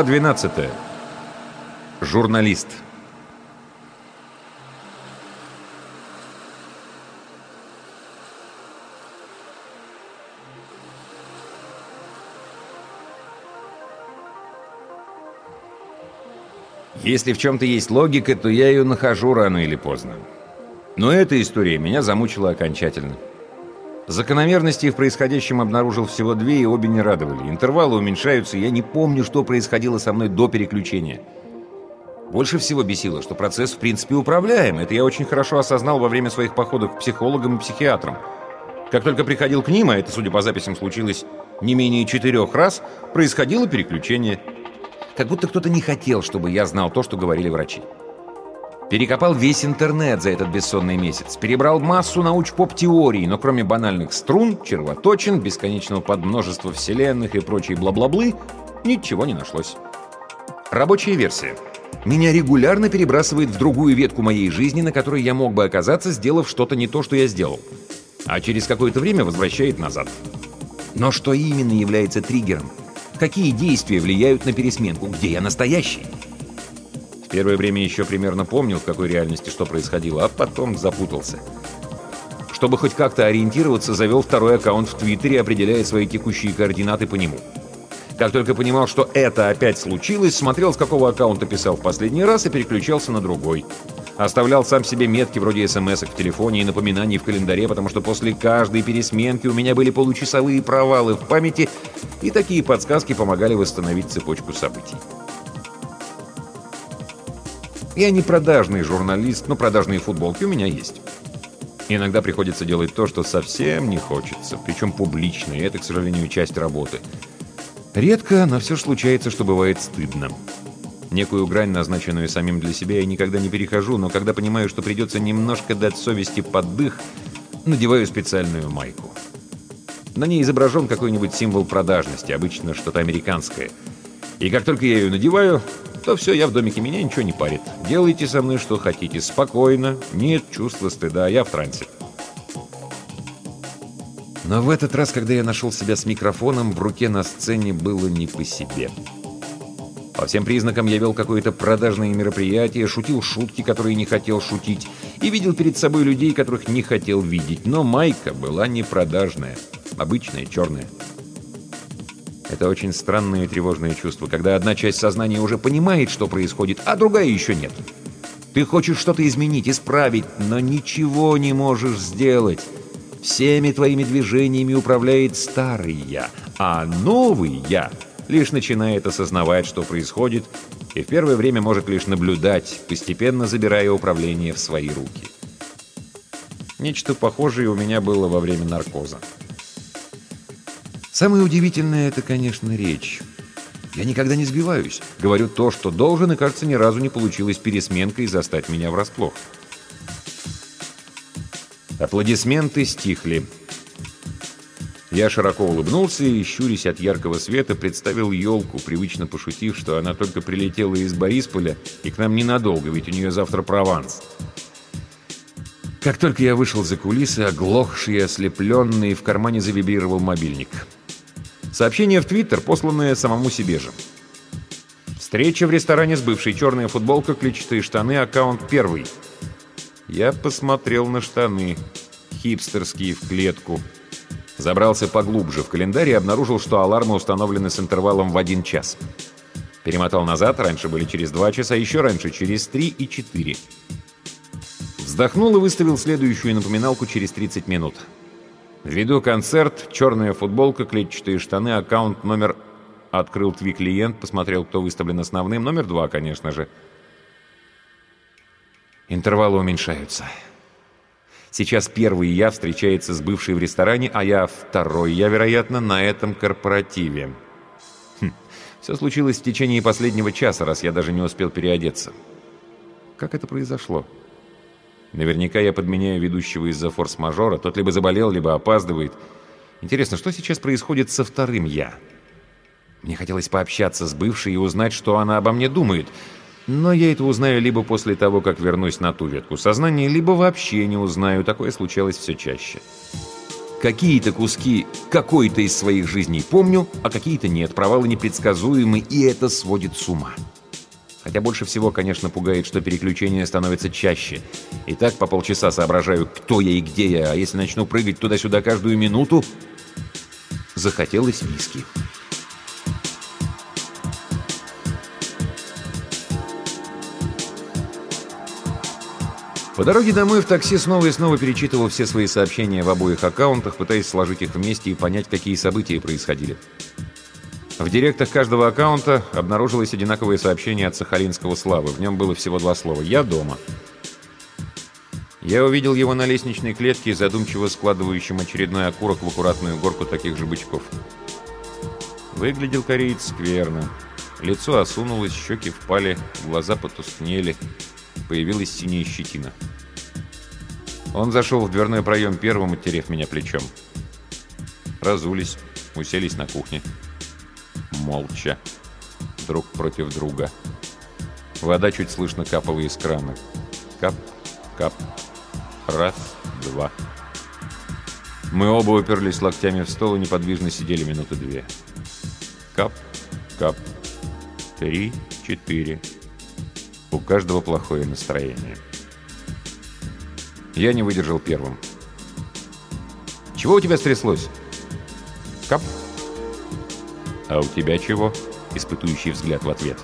Глава 12. Журналист. Если в чем-то есть логика, то я ее нахожу рано или поздно. Но эта история меня замучила окончательно. Закономерности в происходящем обнаружил всего две, и обе не радовали. Интервалы уменьшаются, и я не помню, что происходило со мной до переключения. Больше всего бесило, что процесс в принципе управляем. Это я очень хорошо осознал во время своих походов к психологам и психиатрам. Как только приходил к ним, а это, судя по записям, случилось не менее четырех раз, происходило переключение. Как будто кто-то не хотел, чтобы я знал то, что говорили врачи. Перекопал весь интернет за этот бессонный месяц. Перебрал массу науч-поп-теорий, но кроме банальных струн, червоточин, бесконечного подмножества вселенных и прочей бла-бла-блы, ничего не нашлось. Рабочая версия. Меня регулярно перебрасывает в другую ветку моей жизни, на которой я мог бы оказаться, сделав что-то не то, что я сделал. А через какое-то время возвращает назад. Но что именно является триггером? Какие действия влияют на пересменку? Где я настоящий? Первое время еще примерно помнил, в какой реальности что происходило, а потом запутался. Чтобы хоть как-то ориентироваться, завел второй аккаунт в Твиттере, определяя свои текущие координаты по нему. Как только понимал, что это опять случилось, смотрел, с какого аккаунта писал в последний раз и переключался на другой. Оставлял сам себе метки вроде смс в телефоне и напоминаний в календаре, потому что после каждой пересменки у меня были получасовые провалы в памяти, и такие подсказки помогали восстановить цепочку событий. Я не продажный журналист, но продажные футболки у меня есть. Иногда приходится делать то, что совсем не хочется, причем публично, и это, к сожалению, часть работы. Редко, но все же случается, что бывает стыдно. Некую грань, назначенную самим для себя, я никогда не перехожу, но когда понимаю, что придется немножко дать совести поддых, надеваю специальную майку. На ней изображен какой-нибудь символ продажности, обычно что-то американское. И как только я ее надеваю, то все, я в домике, меня ничего не парит. Делайте со мной что хотите, спокойно, нет чувства стыда, я в трансе. Но в этот раз, когда я нашел себя с микрофоном, в руке на сцене было не по себе. По всем признакам я вел какое-то продажное мероприятие, шутил шутки, которые не хотел шутить, и видел перед собой людей, которых не хотел видеть. Но майка была не продажная, обычная, черная. Это очень странное и тревожное чувство, когда одна часть сознания уже понимает, что происходит, а другая еще нет. Ты хочешь что-то изменить, исправить, но ничего не можешь сделать. Всеми твоими движениями управляет старый «я», а новый «я» лишь начинает осознавать, что происходит, и в первое время может лишь наблюдать, постепенно забирая управление в свои руки. Нечто похожее у меня было во время наркоза. Самое удивительное — это, конечно, речь. Я никогда не сбиваюсь. Говорю то, что должен, и, кажется, ни разу не получилось пересменкой застать меня врасплох. Аплодисменты стихли. Я широко улыбнулся и, щурясь от яркого света, представил елку, привычно пошутив, что она только прилетела из Борисполя и к нам ненадолго, ведь у нее завтра Прованс. Как только я вышел за кулисы, оглохший и ослепленный, в кармане завибрировал мобильник. Сообщение в Твиттер, посланное самому себе же. Встреча в ресторане с бывшей черная футболка, клетчатые штаны, аккаунт первый. Я посмотрел на штаны, хипстерские в клетку. Забрался поглубже в календарь и обнаружил, что алармы установлены с интервалом в один час. Перемотал назад, раньше были через два часа, еще раньше через три и четыре. Вздохнул и выставил следующую напоминалку через 30 минут. Введу концерт, черная футболка, клетчатые штаны, аккаунт номер... Открыл тви клиент, посмотрел, кто выставлен основным. Номер два, конечно же. Интервалы уменьшаются. Сейчас первый я встречается с бывшей в ресторане, а я второй я, вероятно, на этом корпоративе. Хм. Все случилось в течение последнего часа, раз я даже не успел переодеться. Как это произошло? Наверняка я подменяю ведущего из-за форс-мажора. Тот либо заболел, либо опаздывает. Интересно, что сейчас происходит со вторым «я»? Мне хотелось пообщаться с бывшей и узнать, что она обо мне думает. Но я это узнаю либо после того, как вернусь на ту ветку сознания, либо вообще не узнаю. Такое случалось все чаще. Какие-то куски какой-то из своих жизней помню, а какие-то нет. Провалы непредсказуемы, и это сводит с ума. Хотя больше всего, конечно, пугает, что переключения становятся чаще. И так по полчаса соображаю, кто я и где я, а если начну прыгать туда-сюда каждую минуту... Захотелось виски. По дороге домой в такси снова и снова перечитывал все свои сообщения в обоих аккаунтах, пытаясь сложить их вместе и понять, какие события происходили. В директах каждого аккаунта обнаружилось одинаковое сообщение от Сахалинского Славы. В нем было всего два слова «Я дома». Я увидел его на лестничной клетке, задумчиво складывающим очередной окурок в аккуратную горку таких же бычков. Выглядел кореец скверно. Лицо осунулось, щеки впали, глаза потускнели. Появилась синяя щетина. Он зашел в дверной проем первым, оттерев меня плечом. Разулись, уселись на кухне. Молча. Друг против друга. Вода чуть слышно капала из крана. Кап, кап. Раз, два. Мы оба уперлись локтями в стол и неподвижно сидели минуты две. Кап, кап. Три, четыре. У каждого плохое настроение. Я не выдержал первым. «Чего у тебя стряслось?» «Кап». «А у тебя чего?» Испытующий взгляд в ответ.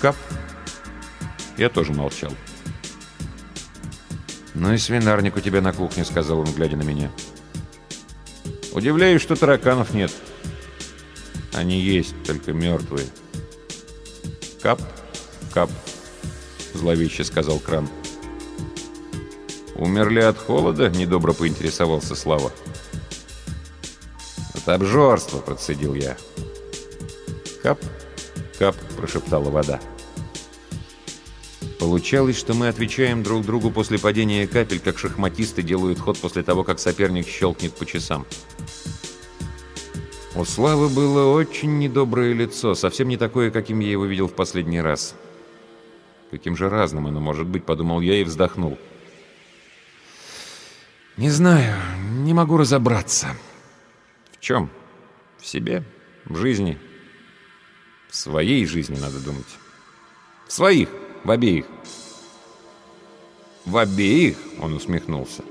«Кап». Я тоже молчал. «Ну и свинарник у тебя на кухне», — сказал он, глядя на меня. «Удивляюсь, что тараканов нет. Они есть, только мертвые». Кап, кап. — зловеще сказал Кран. «Умерли от холода?» — недобро поинтересовался Слава. «От обжорства», — процедил я. «Кап, кап», — прошептала вода. Получалось, что мы отвечаем друг другу после падения капель, как шахматисты делают ход после того, как соперник щелкнет по часам. У Славы было очень недоброе лицо, совсем не такое, каким я его видел в последний раз. Каким же разным оно может быть, подумал я и вздохнул. Не знаю, не могу разобраться. В чем? В себе? В жизни? В своей жизни, надо думать. В своих, в обеих. В обеих? Он усмехнулся.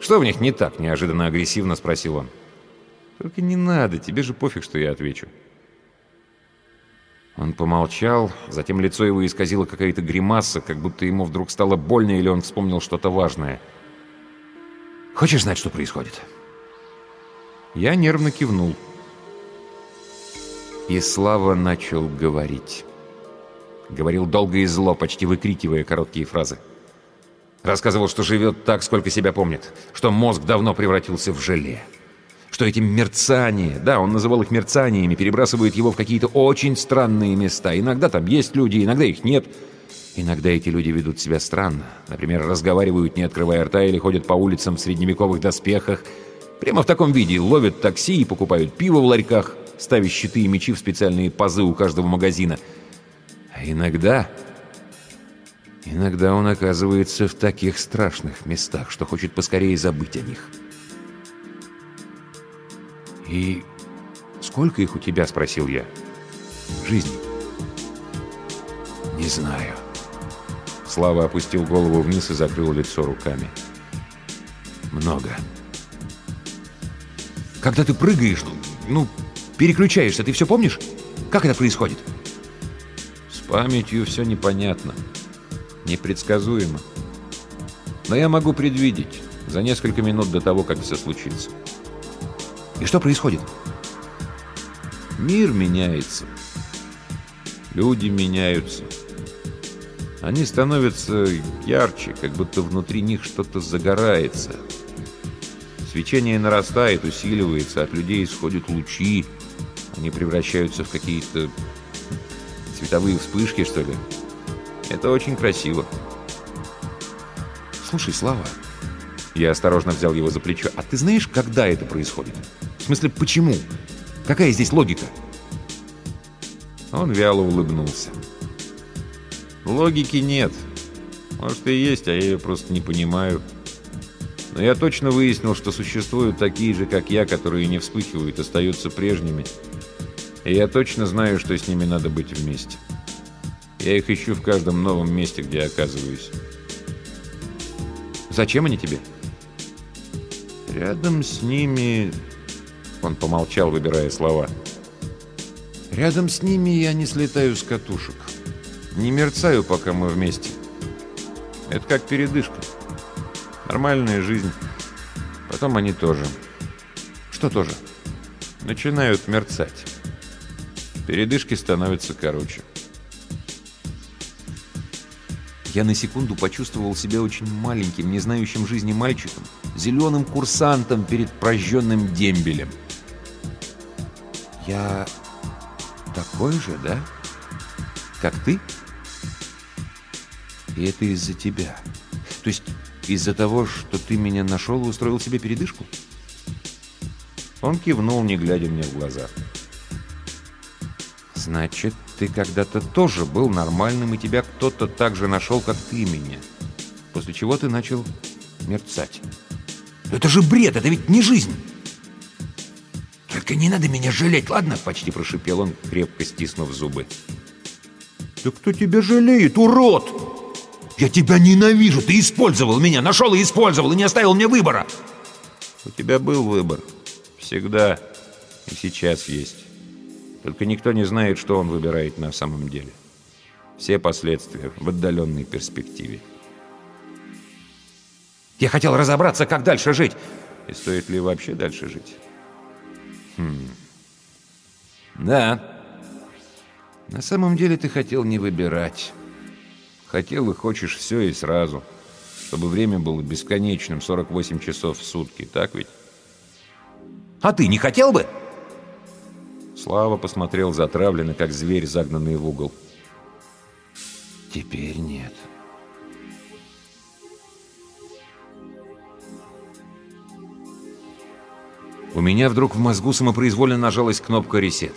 Что в них не так? Неожиданно агрессивно спросил он. Только не надо, тебе же пофиг, что я отвечу. Он помолчал, затем лицо его исказило какая-то гримаса, как будто ему вдруг стало больно или он вспомнил что-то важное. «Хочешь знать, что происходит?» Я нервно кивнул. И Слава начал говорить. Говорил долго и зло, почти выкрикивая короткие фразы. Рассказывал, что живет так, сколько себя помнит, что мозг давно превратился в желе что эти мерцания, да, он называл их мерцаниями, перебрасывают его в какие-то очень странные места. Иногда там есть люди, иногда их нет. Иногда эти люди ведут себя странно. Например, разговаривают, не открывая рта, или ходят по улицам в средневековых доспехах. Прямо в таком виде ловят такси и покупают пиво в ларьках, ставя щиты и мечи в специальные пазы у каждого магазина. А иногда... Иногда он оказывается в таких страшных местах, что хочет поскорее забыть о них. «И сколько их у тебя?» — спросил я. «Жизни?» «Не знаю». Слава опустил голову вниз и закрыл лицо руками. «Много». «Когда ты прыгаешь, ну, переключаешься, ты все помнишь? Как это происходит?» «С памятью все непонятно, непредсказуемо. Но я могу предвидеть за несколько минут до того, как все случится». И что происходит? Мир меняется. Люди меняются. Они становятся ярче, как будто внутри них что-то загорается. Свечение нарастает, усиливается, от людей исходят лучи. Они превращаются в какие-то цветовые вспышки, что ли. Это очень красиво. Слушай, Слава, я осторожно взял его за плечо. А ты знаешь, когда это происходит? В смысле, почему? Какая здесь логика?» Он вяло улыбнулся. «Логики нет. Может, и есть, а я ее просто не понимаю. Но я точно выяснил, что существуют такие же, как я, которые не вспыхивают, остаются прежними. И я точно знаю, что с ними надо быть вместе. Я их ищу в каждом новом месте, где оказываюсь. Зачем они тебе? Рядом с ними он помолчал, выбирая слова. «Рядом с ними я не слетаю с катушек. Не мерцаю, пока мы вместе. Это как передышка. Нормальная жизнь. Потом они тоже. Что тоже? Начинают мерцать. Передышки становятся короче. Я на секунду почувствовал себя очень маленьким, не знающим жизни мальчиком, зеленым курсантом перед прожженным дембелем. Я такой же, да? Как ты? И это из-за тебя. То есть из-за того, что ты меня нашел и устроил себе передышку? Он кивнул, не глядя мне в глаза. Значит, ты когда-то тоже был нормальным, и тебя кто-то так же нашел, как ты меня. После чего ты начал мерцать. Это же бред, это ведь не жизнь. «Только не надо меня жалеть, ладно?» — почти прошипел он, крепко стиснув зубы. «Да кто тебя жалеет, урод? Я тебя ненавижу! Ты использовал меня, нашел и использовал, и не оставил мне выбора!» «У тебя был выбор. Всегда. И сейчас есть. Только никто не знает, что он выбирает на самом деле. Все последствия в отдаленной перспективе». «Я хотел разобраться, как дальше жить!» «И стоит ли вообще дальше жить?» Хм. Да. На самом деле ты хотел не выбирать. Хотел и хочешь все и сразу. Чтобы время было бесконечным, 48 часов в сутки, так ведь? А ты не хотел бы? Слава посмотрел затравленно, как зверь, загнанный в угол. Теперь нет. У меня вдруг в мозгу самопроизвольно нажалась кнопка «Ресет».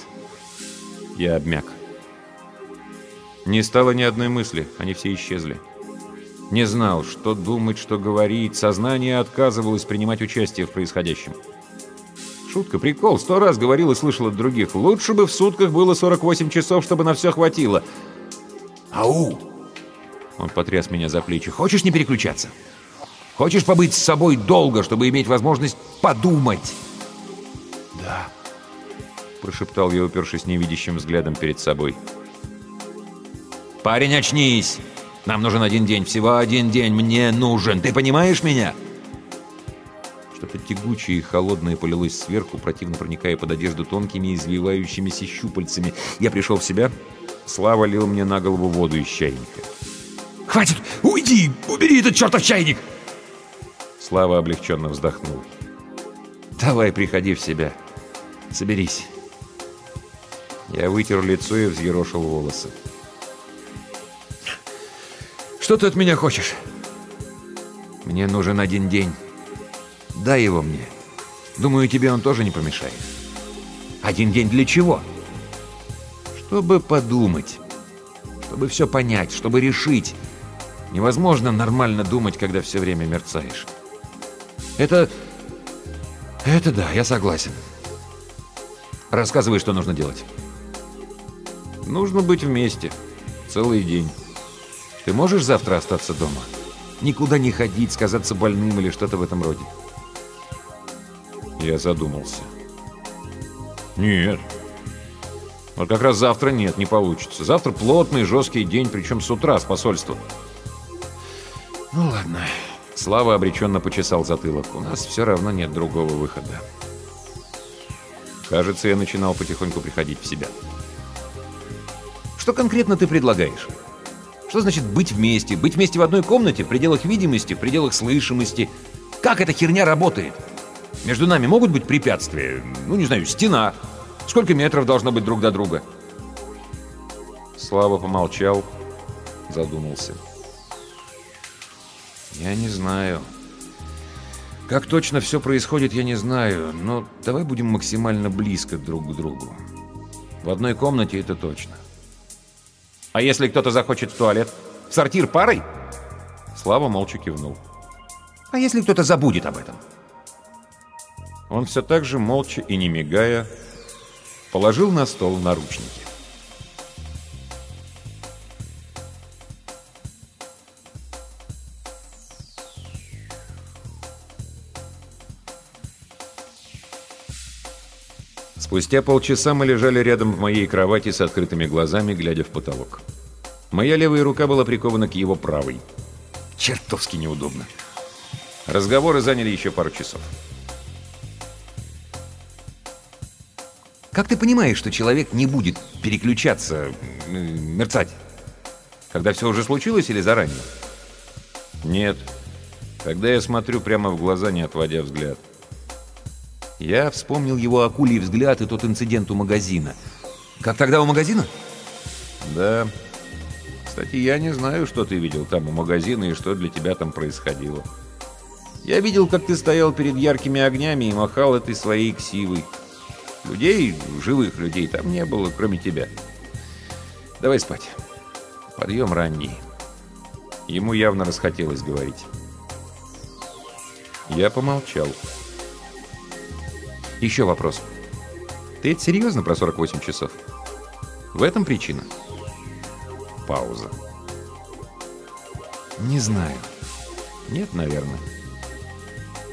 Я обмяк. Не стало ни одной мысли, они все исчезли. Не знал, что думать, что говорить, сознание отказывалось принимать участие в происходящем. Шутка, прикол, сто раз говорил и слышал от других. Лучше бы в сутках было 48 часов, чтобы на все хватило. «Ау!» Он потряс меня за плечи. «Хочешь не переключаться? Хочешь побыть с собой долго, чтобы иметь возможность подумать?» «Да», — прошептал я, упершись невидящим взглядом перед собой. «Парень, очнись! Нам нужен один день, всего один день, мне нужен, ты понимаешь меня?» Что-то тягучее и холодное полилось сверху, противно проникая под одежду тонкими извивающимися щупальцами. Я пришел в себя. Слава лил мне на голову воду из чайника. «Хватит! Уйди! Убери этот чертов чайник!» Слава облегченно вздохнул. «Давай, приходи в себя. Соберись». Я вытер лицо и взъерошил волосы. «Что ты от меня хочешь?» «Мне нужен один день». Дай его мне. Думаю, тебе он тоже не помешает. Один день для чего? Чтобы подумать. Чтобы все понять, чтобы решить. Невозможно нормально думать, когда все время мерцаешь. Это... Это да, я согласен. Рассказывай, что нужно делать. Нужно быть вместе. Целый день. Ты можешь завтра остаться дома? Никуда не ходить, сказаться больным или что-то в этом роде? Я задумался. Нет. Вот как раз завтра нет, не получится. Завтра плотный, жесткий день, причем с утра, с посольства. Ну ладно. Слава обреченно почесал затылок. У нас все равно нет другого выхода. Кажется, я начинал потихоньку приходить в себя. Что конкретно ты предлагаешь? Что значит быть вместе? Быть вместе в одной комнате, в пределах видимости, в пределах слышимости? Как эта херня работает? Между нами могут быть препятствия? Ну, не знаю, стена. Сколько метров должно быть друг до друга? Слава помолчал, задумался. Я не знаю. Как точно все происходит, я не знаю, но давай будем максимально близко друг к другу. В одной комнате это точно. А если кто-то захочет в туалет? В сортир парой? Слава молча кивнул. А если кто-то забудет об этом? Он все так же, молча и не мигая, положил на стол наручники. Спустя полчаса мы лежали рядом в моей кровати с открытыми глазами, глядя в потолок. Моя левая рука была прикована к его правой. Чертовски неудобно. Разговоры заняли еще пару часов. Как ты понимаешь, что человек не будет переключаться, мерцать? Когда все уже случилось или заранее? Нет. Когда я смотрю прямо в глаза, не отводя взгляд. Я вспомнил его акулий взгляд и тот инцидент у магазина. Как тогда у магазина? Да. Кстати, я не знаю, что ты видел там у магазина и что для тебя там происходило. Я видел, как ты стоял перед яркими огнями и махал этой своей ксивой. Людей, живых людей там не было, кроме тебя. Давай спать. Подъем ранний. Ему явно расхотелось говорить. Я помолчал. Еще вопрос. Ты это серьезно про 48 часов? В этом причина? Пауза. Не знаю. Нет, наверное.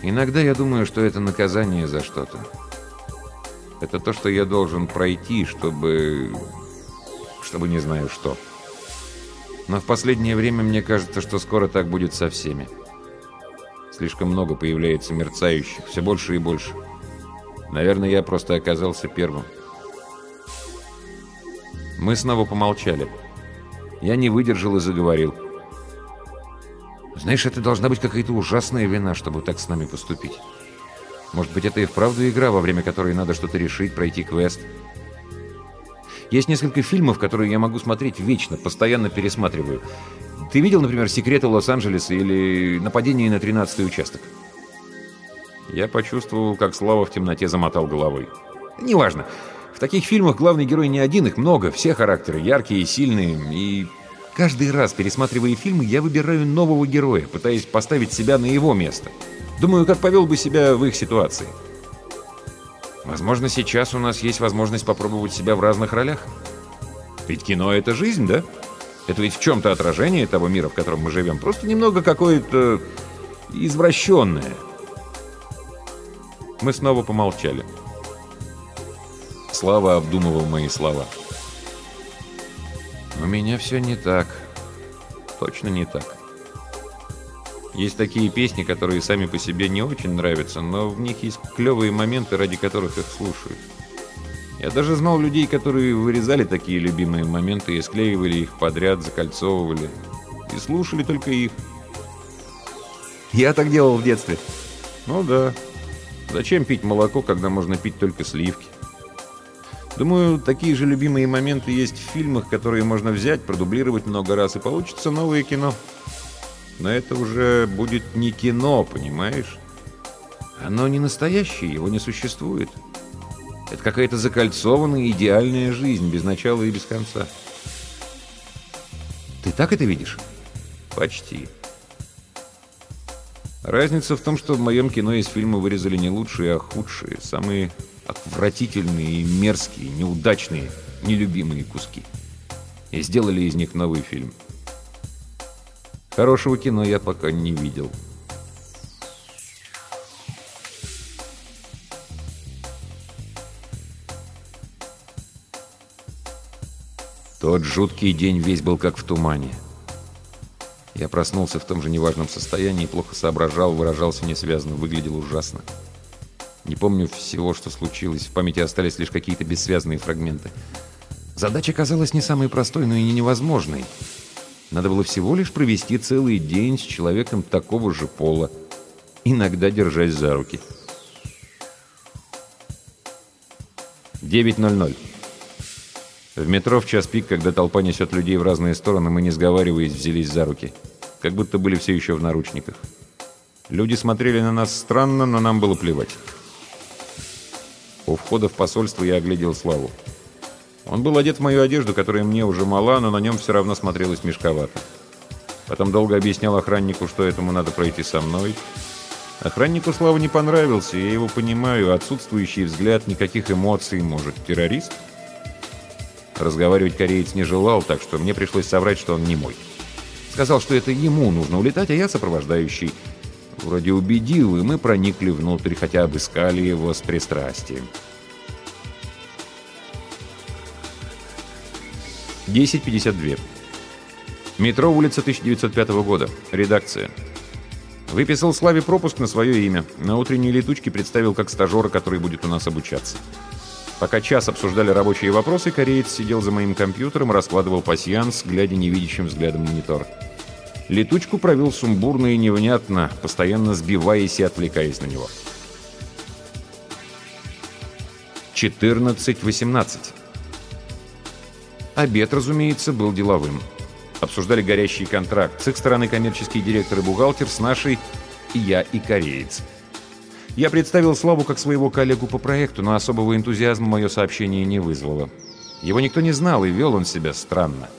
Иногда я думаю, что это наказание за что-то. Это то, что я должен пройти, чтобы... чтобы не знаю что. Но в последнее время мне кажется, что скоро так будет со всеми. Слишком много появляется мерцающих, все больше и больше. Наверное, я просто оказался первым. Мы снова помолчали. Я не выдержал и заговорил. Знаешь, это должна быть какая-то ужасная вина, чтобы так с нами поступить. Может быть, это и вправду игра, во время которой надо что-то решить, пройти квест. Есть несколько фильмов, которые я могу смотреть вечно, постоянно пересматриваю. Ты видел, например, «Секреты Лос-Анджелеса» или «Нападение на 13-й участок»? Я почувствовал, как Слава в темноте замотал головой. Неважно. В таких фильмах главный герой не один, их много, все характеры яркие и сильные, и каждый раз, пересматривая фильмы, я выбираю нового героя, пытаясь поставить себя на его место. Думаю, как повел бы себя в их ситуации. Возможно, сейчас у нас есть возможность попробовать себя в разных ролях. Ведь кино — это жизнь, да? Это ведь в чем-то отражение того мира, в котором мы живем. Просто немного какое-то извращенное. Мы снова помолчали. Слава обдумывал мои слова. У меня все не так. Точно не так. Есть такие песни, которые сами по себе не очень нравятся, но в них есть клевые моменты, ради которых их слушают. Я даже знал людей, которые вырезали такие любимые моменты и склеивали их подряд, закольцовывали. И слушали только их. Я так делал в детстве. Ну да. Зачем пить молоко, когда можно пить только сливки? Думаю, такие же любимые моменты есть в фильмах, которые можно взять, продублировать много раз, и получится новое кино. Но это уже будет не кино, понимаешь? Оно не настоящее, его не существует. Это какая-то закольцованная идеальная жизнь, без начала и без конца. Ты так это видишь? Почти. Разница в том, что в моем кино из фильма вырезали не лучшие, а худшие, самые отвратительные и мерзкие, неудачные, нелюбимые куски. И сделали из них новый фильм. Хорошего кино я пока не видел. Тот жуткий день весь был как в тумане. Я проснулся в том же неважном состоянии, плохо соображал, выражался несвязно, выглядел ужасно. Не помню всего, что случилось, в памяти остались лишь какие-то бессвязные фрагменты. Задача казалась не самой простой, но и не невозможной. Надо было всего лишь провести целый день с человеком такого же пола, иногда держась за руки. 9.00 в метро в час пик, когда толпа несет людей в разные стороны, мы, не сговариваясь, взялись за руки. Как будто были все еще в наручниках. Люди смотрели на нас странно, но нам было плевать. У входа в посольство я оглядел Славу. Он был одет в мою одежду, которая мне уже мала, но на нем все равно смотрелась мешковато. Потом долго объяснял охраннику, что этому надо пройти со мной. Охраннику Слава не понравился, я его понимаю. Отсутствующий взгляд, никаких эмоций, может, террорист? Разговаривать кореец не желал, так что мне пришлось соврать, что он не мой. Сказал, что это ему нужно улетать, а я сопровождающий. Вроде убедил, и мы проникли внутрь, хотя обыскали его с пристрастием. 10.52. Метро, улица 1905 года. Редакция. Выписал Славе пропуск на свое имя. На утренней летучке представил как стажера, который будет у нас обучаться. Пока час обсуждали рабочие вопросы, кореец сидел за моим компьютером, раскладывал пасьянс, глядя невидящим взглядом монитор. Летучку провел сумбурно и невнятно, постоянно сбиваясь и отвлекаясь на него. 14.18 Обед, разумеется, был деловым. Обсуждали горящий контракт. С их стороны коммерческий директор и бухгалтер, с нашей и я, и кореец. Я представил Славу как своего коллегу по проекту, но особого энтузиазма мое сообщение не вызвало. Его никто не знал, и вел он себя странно.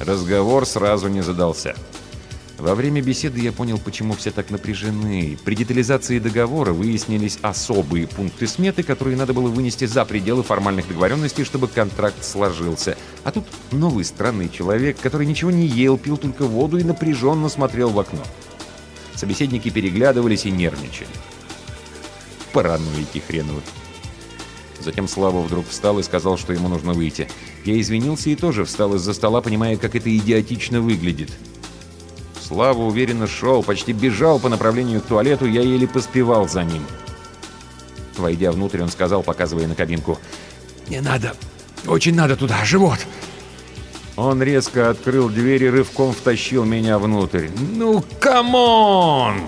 Разговор сразу не задался. Во время беседы я понял, почему все так напряжены. При детализации договора выяснились особые пункты сметы, которые надо было вынести за пределы формальных договоренностей, чтобы контракт сложился. А тут новый странный человек, который ничего не ел, пил только воду и напряженно смотрел в окно. Собеседники переглядывались и нервничали. Параноики хреновы. Затем Слава вдруг встал и сказал, что ему нужно выйти. Я извинился и тоже встал из-за стола, понимая, как это идиотично выглядит. Слава уверенно шел, почти бежал по направлению к туалету, я еле поспевал за ним. Войдя внутрь, он сказал, показывая на кабинку, «Мне надо, очень надо туда, живот!» Он резко открыл дверь и рывком втащил меня внутрь. «Ну, come on!»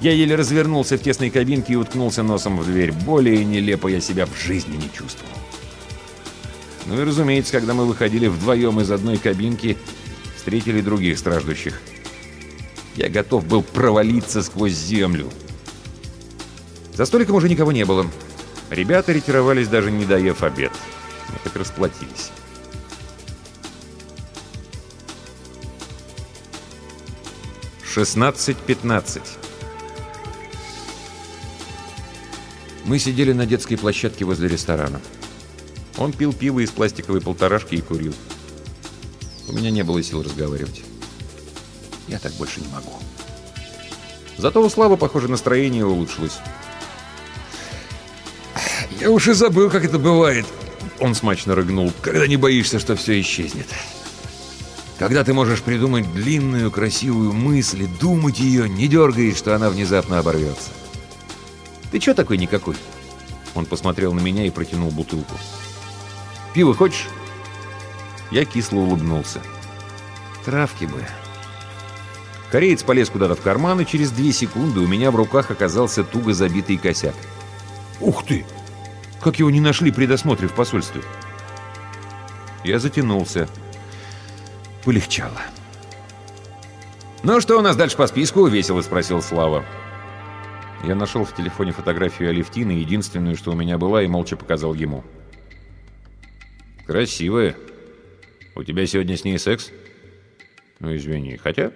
Я еле развернулся в тесной кабинке и уткнулся носом в дверь. Более нелепо я себя в жизни не чувствовал. Ну и разумеется, когда мы выходили вдвоем из одной кабинки, встретили других страждущих. Я готов был провалиться сквозь землю. За столиком уже никого не было. Ребята ретировались, даже не доев обед. Мы так расплатились. Шестнадцать Мы сидели на детской площадке возле ресторана. Он пил пиво из пластиковой полторашки и курил. У меня не было сил разговаривать. Я так больше не могу. Зато у Славы, похоже, настроение улучшилось. «Я уж и забыл, как это бывает», — он смачно рыгнул, «когда не боишься, что все исчезнет. Когда ты можешь придумать длинную, красивую мысль, думать ее, не дергаясь, что она внезапно оборвется. Ты чё такой никакой?» Он посмотрел на меня и протянул бутылку. «Пиво хочешь?» Я кисло улыбнулся. «Травки бы». Кореец полез куда-то в карман, и через две секунды у меня в руках оказался туго забитый косяк. «Ух ты! Как его не нашли при досмотре в посольстве?» Я затянулся. Полегчало. «Ну что у нас дальше по списку?» — весело спросил Слава. Я нашел в телефоне фотографию Алевтины, единственную, что у меня была, и молча показал ему. «Красивая. У тебя сегодня с ней секс?» «Ну, извини. Хотя...»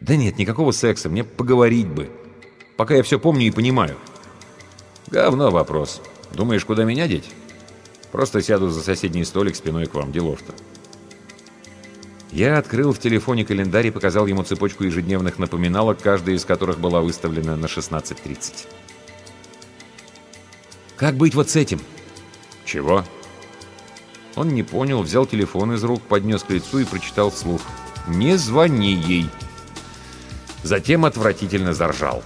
«Да нет, никакого секса. Мне поговорить бы. Пока я все помню и понимаю». «Говно вопрос. Думаешь, куда меня деть?» «Просто сяду за соседний столик спиной к вам. Делов-то». Я открыл в телефоне календарь и показал ему цепочку ежедневных напоминалок, каждая из которых была выставлена на 16.30. «Как быть вот с этим?» «Чего?» Он не понял, взял телефон из рук, поднес к лицу и прочитал вслух. «Не звони ей!» Затем отвратительно заржал.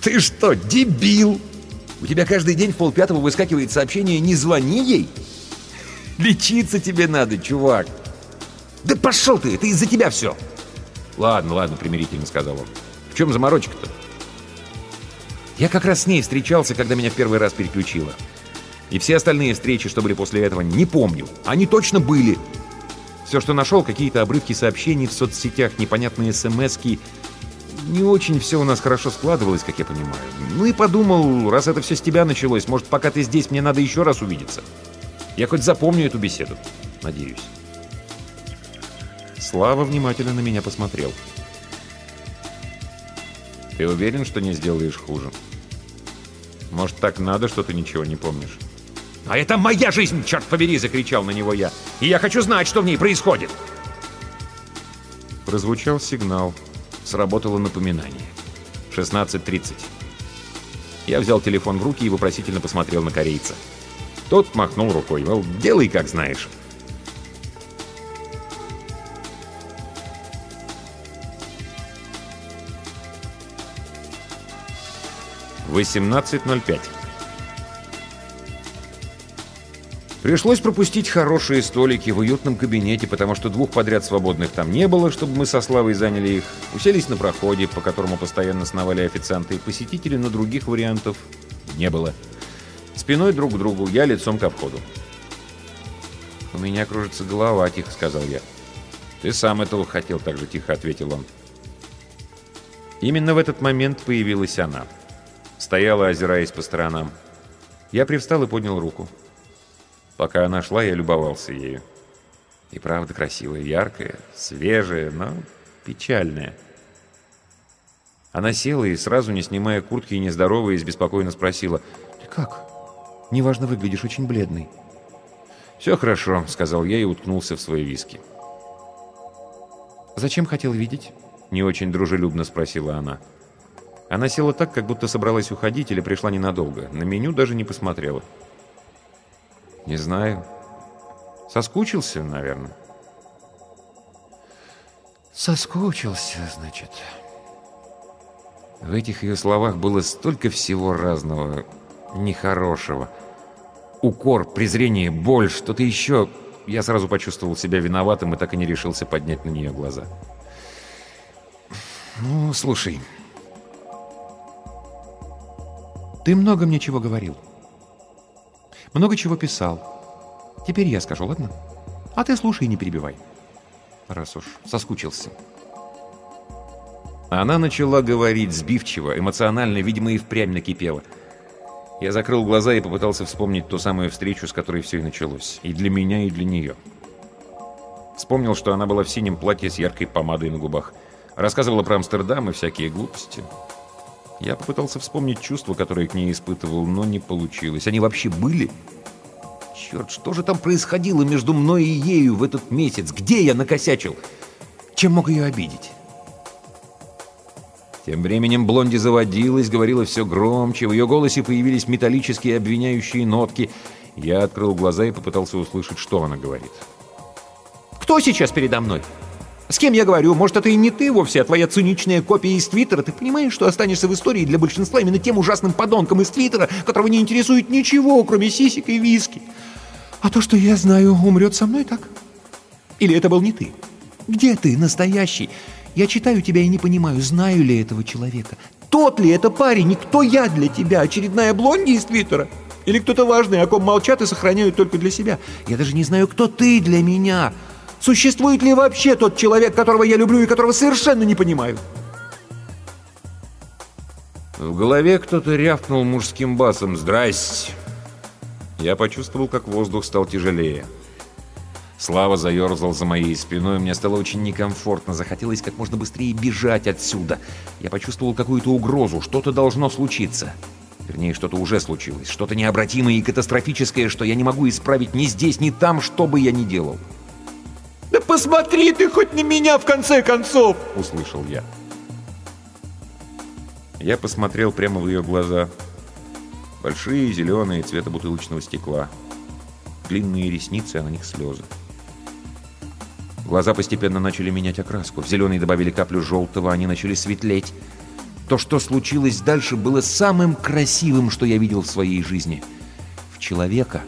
«Ты что, дебил? У тебя каждый день в полпятого выскакивает сообщение «Не звони ей»?» «Лечиться тебе надо, чувак!» «Да пошел ты! Это из-за тебя все!» «Ладно, ладно», — примирительно сказал он. «В чем заморочка-то?» Я как раз с ней встречался, когда меня в первый раз переключило. И все остальные встречи, что были после этого, не помню. Они точно были. Все, что нашел, какие-то обрывки сообщений в соцсетях, непонятные смс -ки. Не очень все у нас хорошо складывалось, как я понимаю. Ну и подумал, раз это все с тебя началось, может, пока ты здесь, мне надо еще раз увидеться. Я хоть запомню эту беседу. Надеюсь. Слава внимательно на меня посмотрел. «Ты уверен, что не сделаешь хуже? Может, так надо, что ты ничего не помнишь?» «А это моя жизнь, черт побери!» — закричал на него я. «И я хочу знать, что в ней происходит!» Прозвучал сигнал. Сработало напоминание. 16.30. Я взял телефон в руки и вопросительно посмотрел на корейца. Тот махнул рукой, мол, делай как знаешь. 18.05. Пришлось пропустить хорошие столики в уютном кабинете, потому что двух подряд свободных там не было, чтобы мы со Славой заняли их. Уселись на проходе, по которому постоянно сновали официанты, и посетители, но других вариантов не было. Спиной друг к другу, я лицом ко входу. «У меня кружится голова», — тихо сказал я. «Ты сам этого хотел», — так же тихо ответил он. Именно в этот момент появилась она. Стояла, озираясь по сторонам. Я привстал и поднял руку. Пока она шла, я любовался ею. И правда красивая, яркая, свежая, но печальная. Она села и, сразу не снимая куртки и не здороваясь, беспокойно спросила. «Ты как? Неважно, выглядишь очень бледный». «Все хорошо», — сказал я и уткнулся в свои виски. «Зачем хотел видеть?» — не очень дружелюбно спросила она. «Я она села так, как будто собралась уходить или пришла ненадолго. На меню даже не посмотрела. «Не знаю. Соскучился, наверное». «Соскучился, значит». В этих ее словах было столько всего разного, нехорошего. Укор, презрение, боль, что-то еще. Я сразу почувствовал себя виноватым и так и не решился поднять на нее глаза. «Ну, слушай, ты много мне чего говорил. Много чего писал. Теперь я скажу, ладно? А ты слушай и не перебивай. Раз уж соскучился». Она начала говорить сбивчиво, эмоционально, видимо, и впрямь накипела. Я закрыл глаза и попытался вспомнить ту самую встречу, с которой все и началось. И для меня, и для нее. Вспомнил, что она была в синем платье с яркой помадой на губах. Рассказывала про Амстердам и всякие глупости. Я попытался вспомнить чувства, которые к ней испытывал, но не получилось. Они вообще были? Черт, что же там происходило между мной и ею в этот месяц? Где я накосячил? Чем мог ее обидеть? Тем временем Блонди заводилась, говорила все громче, в ее голосе появились металлические обвиняющие нотки. Я открыл глаза и попытался услышать, что она говорит. «Кто сейчас передо мной? С кем я говорю? Может, это и не ты вовсе, а твоя циничная копия из Твиттера? Ты понимаешь, что останешься в истории для большинства именно тем ужасным подонком из Твиттера, которого не интересует ничего, кроме сисек и виски? А то, что я знаю, умрет со мной так? Или это был не ты? Где ты, настоящий?» Я читаю тебя и не понимаю, знаю ли этого человека. Тот ли это парень и кто я для тебя? Очередная блонди из Твиттера? Или кто-то важный, о ком молчат и сохраняют только для себя? Я даже не знаю, кто ты для меня. Существует ли вообще тот человек, которого я люблю и которого совершенно не понимаю? В голове кто-то рявкнул мужским басом «Здрасте!». Я почувствовал, как воздух стал тяжелее. Слава заерзал за моей спиной, мне стало очень некомфортно, захотелось как можно быстрее бежать отсюда. Я почувствовал какую-то угрозу, что-то должно случиться. Вернее, что-то уже случилось, что-то необратимое и катастрофическое, что я не могу исправить ни здесь, ни там, что бы я ни делал. «Да посмотри ты хоть на меня, в конце концов!» — услышал я. Я посмотрел прямо в ее глаза. Большие, зеленые, цвета бутылочного стекла. Длинные ресницы, а на них слезы. Глаза постепенно начали менять окраску. В зеленый добавили каплю желтого, они начали светлеть. То, что случилось дальше, было самым красивым, что я видел в своей жизни. В человека,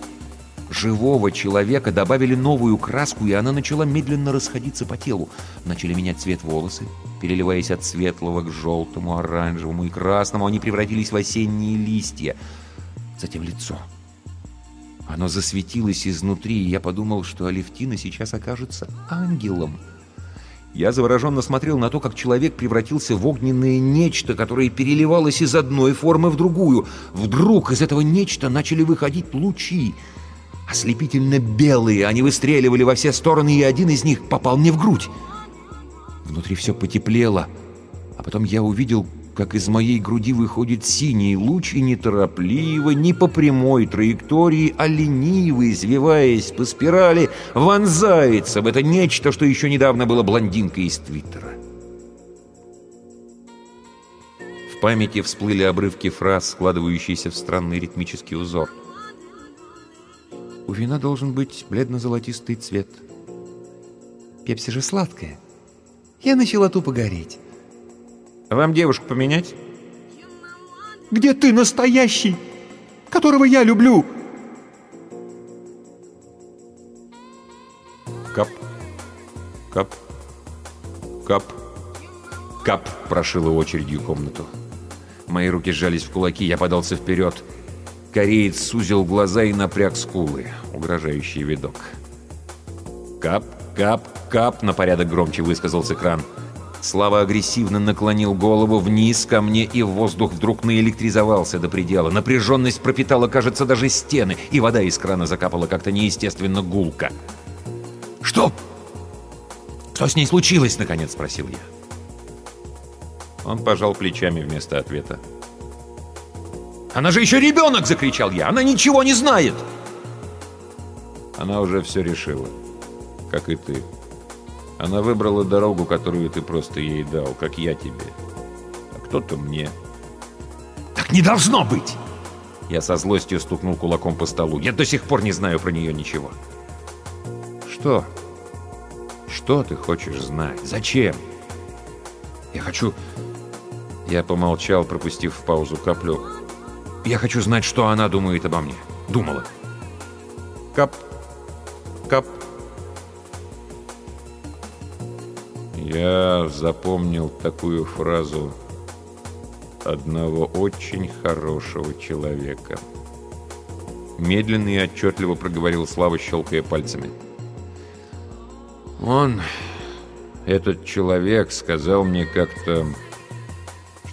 живого человека, добавили новую краску, и она начала медленно расходиться по телу. Начали менять цвет волосы, переливаясь от светлого к желтому, оранжевому и красному. Они превратились в осенние листья. Затем лицо. Оно засветилось изнутри, и я подумал, что Алевтина сейчас окажется ангелом. Я завороженно смотрел на то, как человек превратился в огненное нечто, которое переливалось из одной формы в другую. Вдруг из этого нечто начали выходить лучи. Ослепительно белые, они выстреливали во все стороны, и один из них попал мне в грудь. Внутри все потеплело, а потом я увидел, как из моей груди выходит синий луч и неторопливо, не по прямой траектории, а лениво, извиваясь по спирали, вонзается в это нечто, что еще недавно было блондинкой из Твиттера. В памяти всплыли обрывки фраз, складывающиеся в странный ритмический узор. У вина должен быть бледно-золотистый цвет. Пепси же сладкая. Я начала тупо гореть. Вам девушку поменять? Где ты настоящий, которого я люблю? Кап, кап, кап, кап прошила очередью комнату. Мои руки сжались в кулаки, я подался вперед. Кореец сузил глаза и напряг скулы. Угрожающий видок. «Кап, кап, кап!» — на порядок громче высказался кран. Слава агрессивно наклонил голову вниз ко мне, и воздух вдруг наэлектризовался до предела. Напряженность пропитала, кажется, даже стены, и вода из крана закапала как-то неестественно гулко. «Что? Что с ней случилось?» — наконец спросил я. Он пожал плечами вместо ответа. «Она же еще ребенок!» — закричал я. «Она ничего не знает!» Она уже все решила, как и ты. Она выбрала дорогу, которую ты просто ей дал, как я тебе. А кто-то мне. Так не должно быть! Я со злостью стукнул кулаком по столу. Я до сих пор не знаю про нее ничего. Что? Что ты хочешь знать? Зачем? Я хочу... Я помолчал, пропустив в паузу каплю. Я хочу знать, что она думает обо мне. Думала. Кап. Кап. Я запомнил такую фразу одного очень хорошего человека. Медленно и отчетливо проговорил Слава, щелкая пальцами. Он, этот человек, сказал мне как-то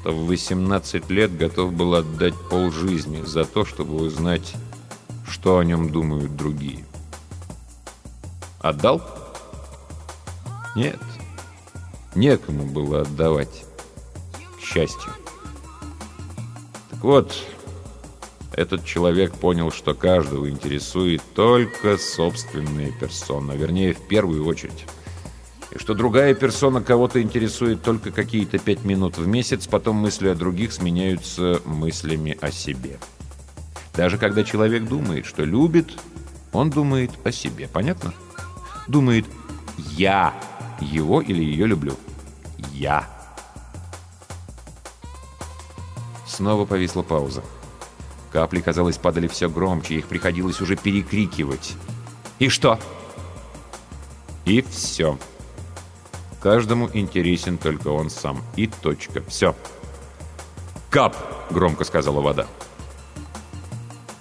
что в 18 лет готов был отдать полжизни за то, чтобы узнать, что о нем думают другие. Отдал? Нет. Некому было отдавать. К счастью. Так вот, этот человек понял, что каждого интересует только собственная персона, вернее, в первую очередь. Что другая персона кого-то интересует только какие-то пять минут в месяц, потом мысли о других сменяются мыслями о себе. Даже когда человек думает, что любит, он думает о себе. Понятно? Думает «я» его или ее люблю. «Я». Снова повисла пауза. Капли, казалось, падали все громче, их приходилось уже перекрикивать. «И что?» «И все. Каждому интересен только он сам. И точка. Все». «Кап!» — громко сказала вода.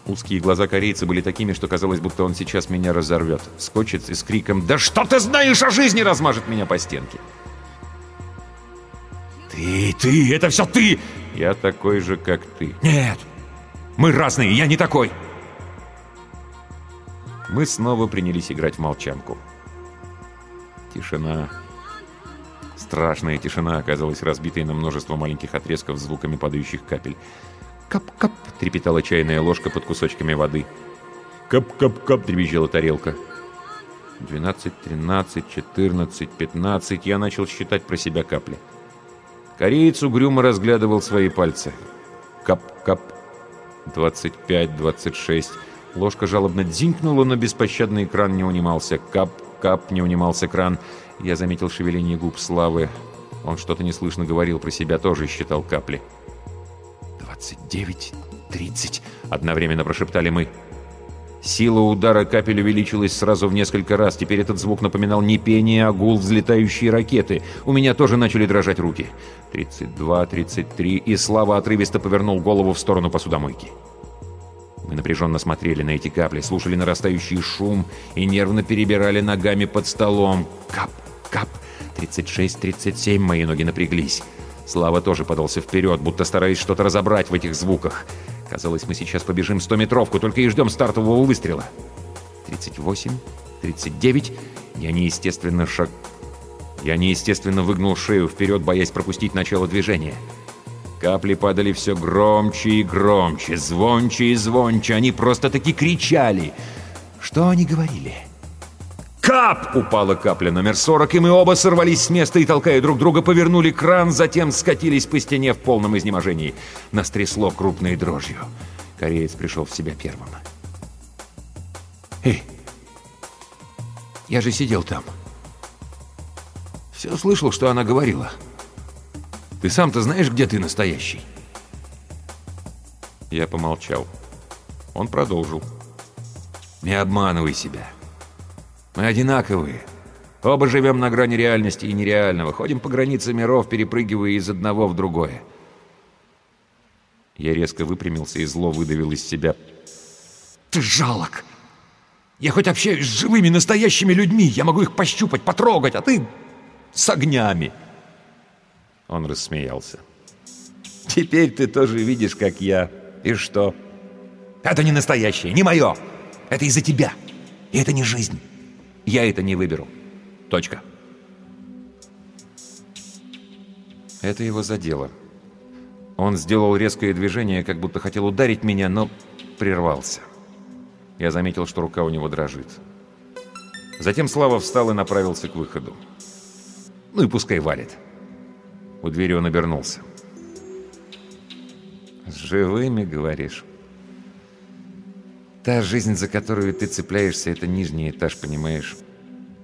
Узкие глаза корейца были такими, что казалось, будто он сейчас меня разорвет. Скочит и с криком «Да что ты знаешь о жизни!» размажет меня по стенке. «Ты, ты, это все ты!» «Я такой же, как ты». «Нет, мы разные, я не такой!» Мы снова принялись играть в молчанку. Тишина. Страшная тишина оказалась разбитой на множество маленьких отрезков звуками падающих капель. «Кап-кап!» — трепетала чайная ложка под кусочками воды. «Кап-кап-кап!» — дребезжала тарелка. «Двенадцать, тринадцать, четырнадцать, пятнадцать...» Я начал считать про себя капли. Кореец угрюмо разглядывал свои пальцы. Кап-кап, 25, 26. Ложка жалобно дзинкнула, но беспощадный кран не унимался. Кап-кап, не унимался кран. Я заметил шевеление губ Славы. Он что-то неслышно говорил про себя, тоже считал капли. 29, 30, одновременно прошептали мы. Сила удара капель увеличилась сразу в несколько раз. Теперь этот звук напоминал не пение, а гул взлетающей ракеты. У меня тоже начали дрожать руки. 32, 33, и Слава отрывисто повернул голову в сторону посудомойки. Мы напряженно смотрели на эти капли, слушали нарастающий шум и нервно перебирали ногами под столом. Кап, кап, 36, 37, мои ноги напряглись. Слава тоже подался вперед, будто стараясь что-то разобрать в этих звуках. Казалось, мы сейчас побежим 100-метровку, только и ждем стартового выстрела. 38, 39. Я неестественно шаг... Я неестественно выгнул шею вперед, боясь пропустить начало движения. Капли падали все громче и громче, звонче и звонче. Они просто-таки кричали. Что они говорили? Кап! Упала капля номер 40, и мы оба сорвались с места и, толкая друг друга, повернули кран, затем скатились по стене в полном изнеможении. Нас трясло крупной дрожью. Кореец пришел в себя первым. «Эй, я же сидел там. Все слышал, что она говорила. Ты сам-то знаешь, где ты настоящий?» Я помолчал. Он продолжил. «Не обманывай себя. Мы одинаковые. Оба живем на грани реальности и нереального. Ходим по границе миров, перепрыгивая из одного в другое. Я резко выпрямился и зло выдавил из себя. «Ты жалок! Я хоть общаюсь с живыми, настоящими людьми. Я могу их пощупать, потрогать, а ты с огнями!» Он рассмеялся. «Теперь ты тоже видишь, как я. И что?» «Это не настоящее, не мое! Это из-за тебя! И это не жизнь!» Я это не выберу. Точка. Это его задело. Он сделал резкое движение, как будто хотел ударить меня, но прервался. Я заметил, что рука у него дрожит. Затем Слава встал и направился к выходу. Ну и пускай валит. У двери он обернулся. «С живыми, говоришь?» Та жизнь, за которую ты цепляешься, это нижний этаж, понимаешь?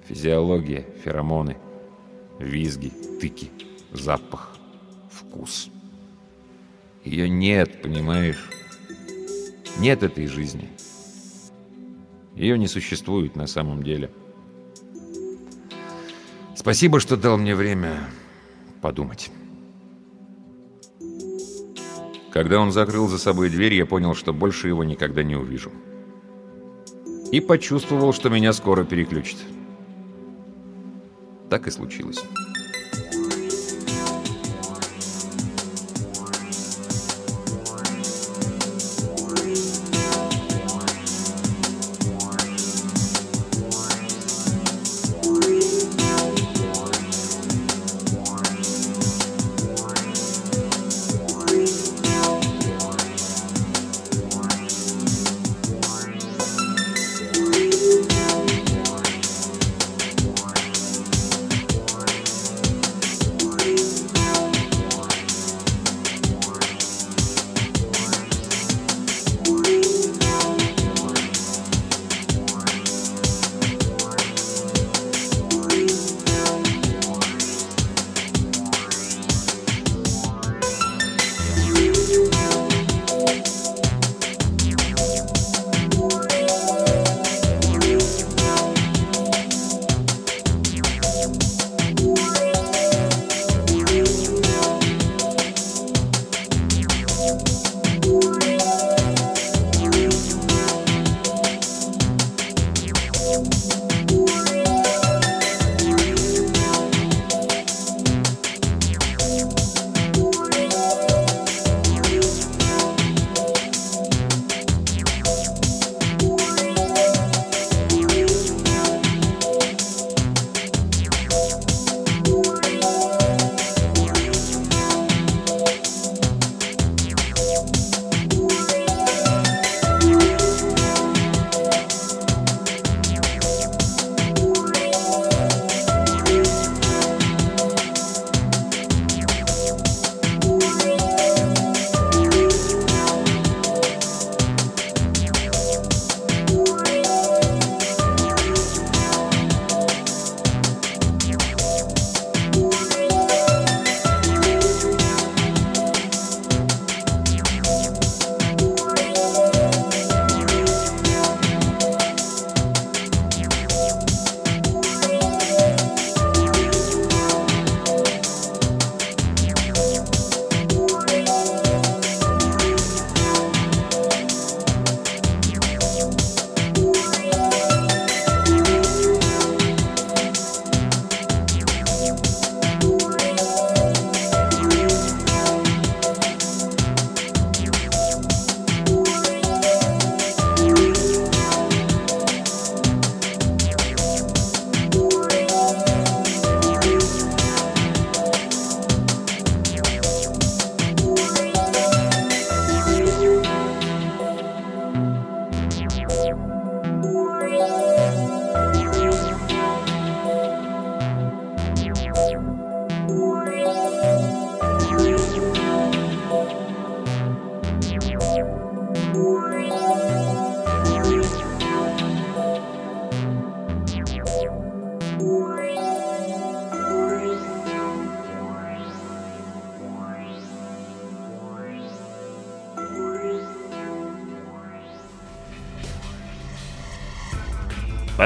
Физиология, феромоны, визги, тыки, запах, вкус. Ее нет, понимаешь? Нет этой жизни. Ее не существует на самом деле. Спасибо, что дал мне время подумать. Когда он закрыл за собой дверь, я понял, что больше его никогда не увижу. И почувствовал, что меня скоро переключат. Так и случилось.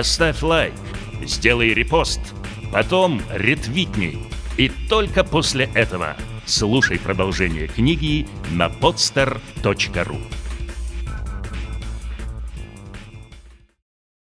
Поставь лайк, сделай репост, потом ретвитни. И только после этого слушай продолжение книги на podster.ru.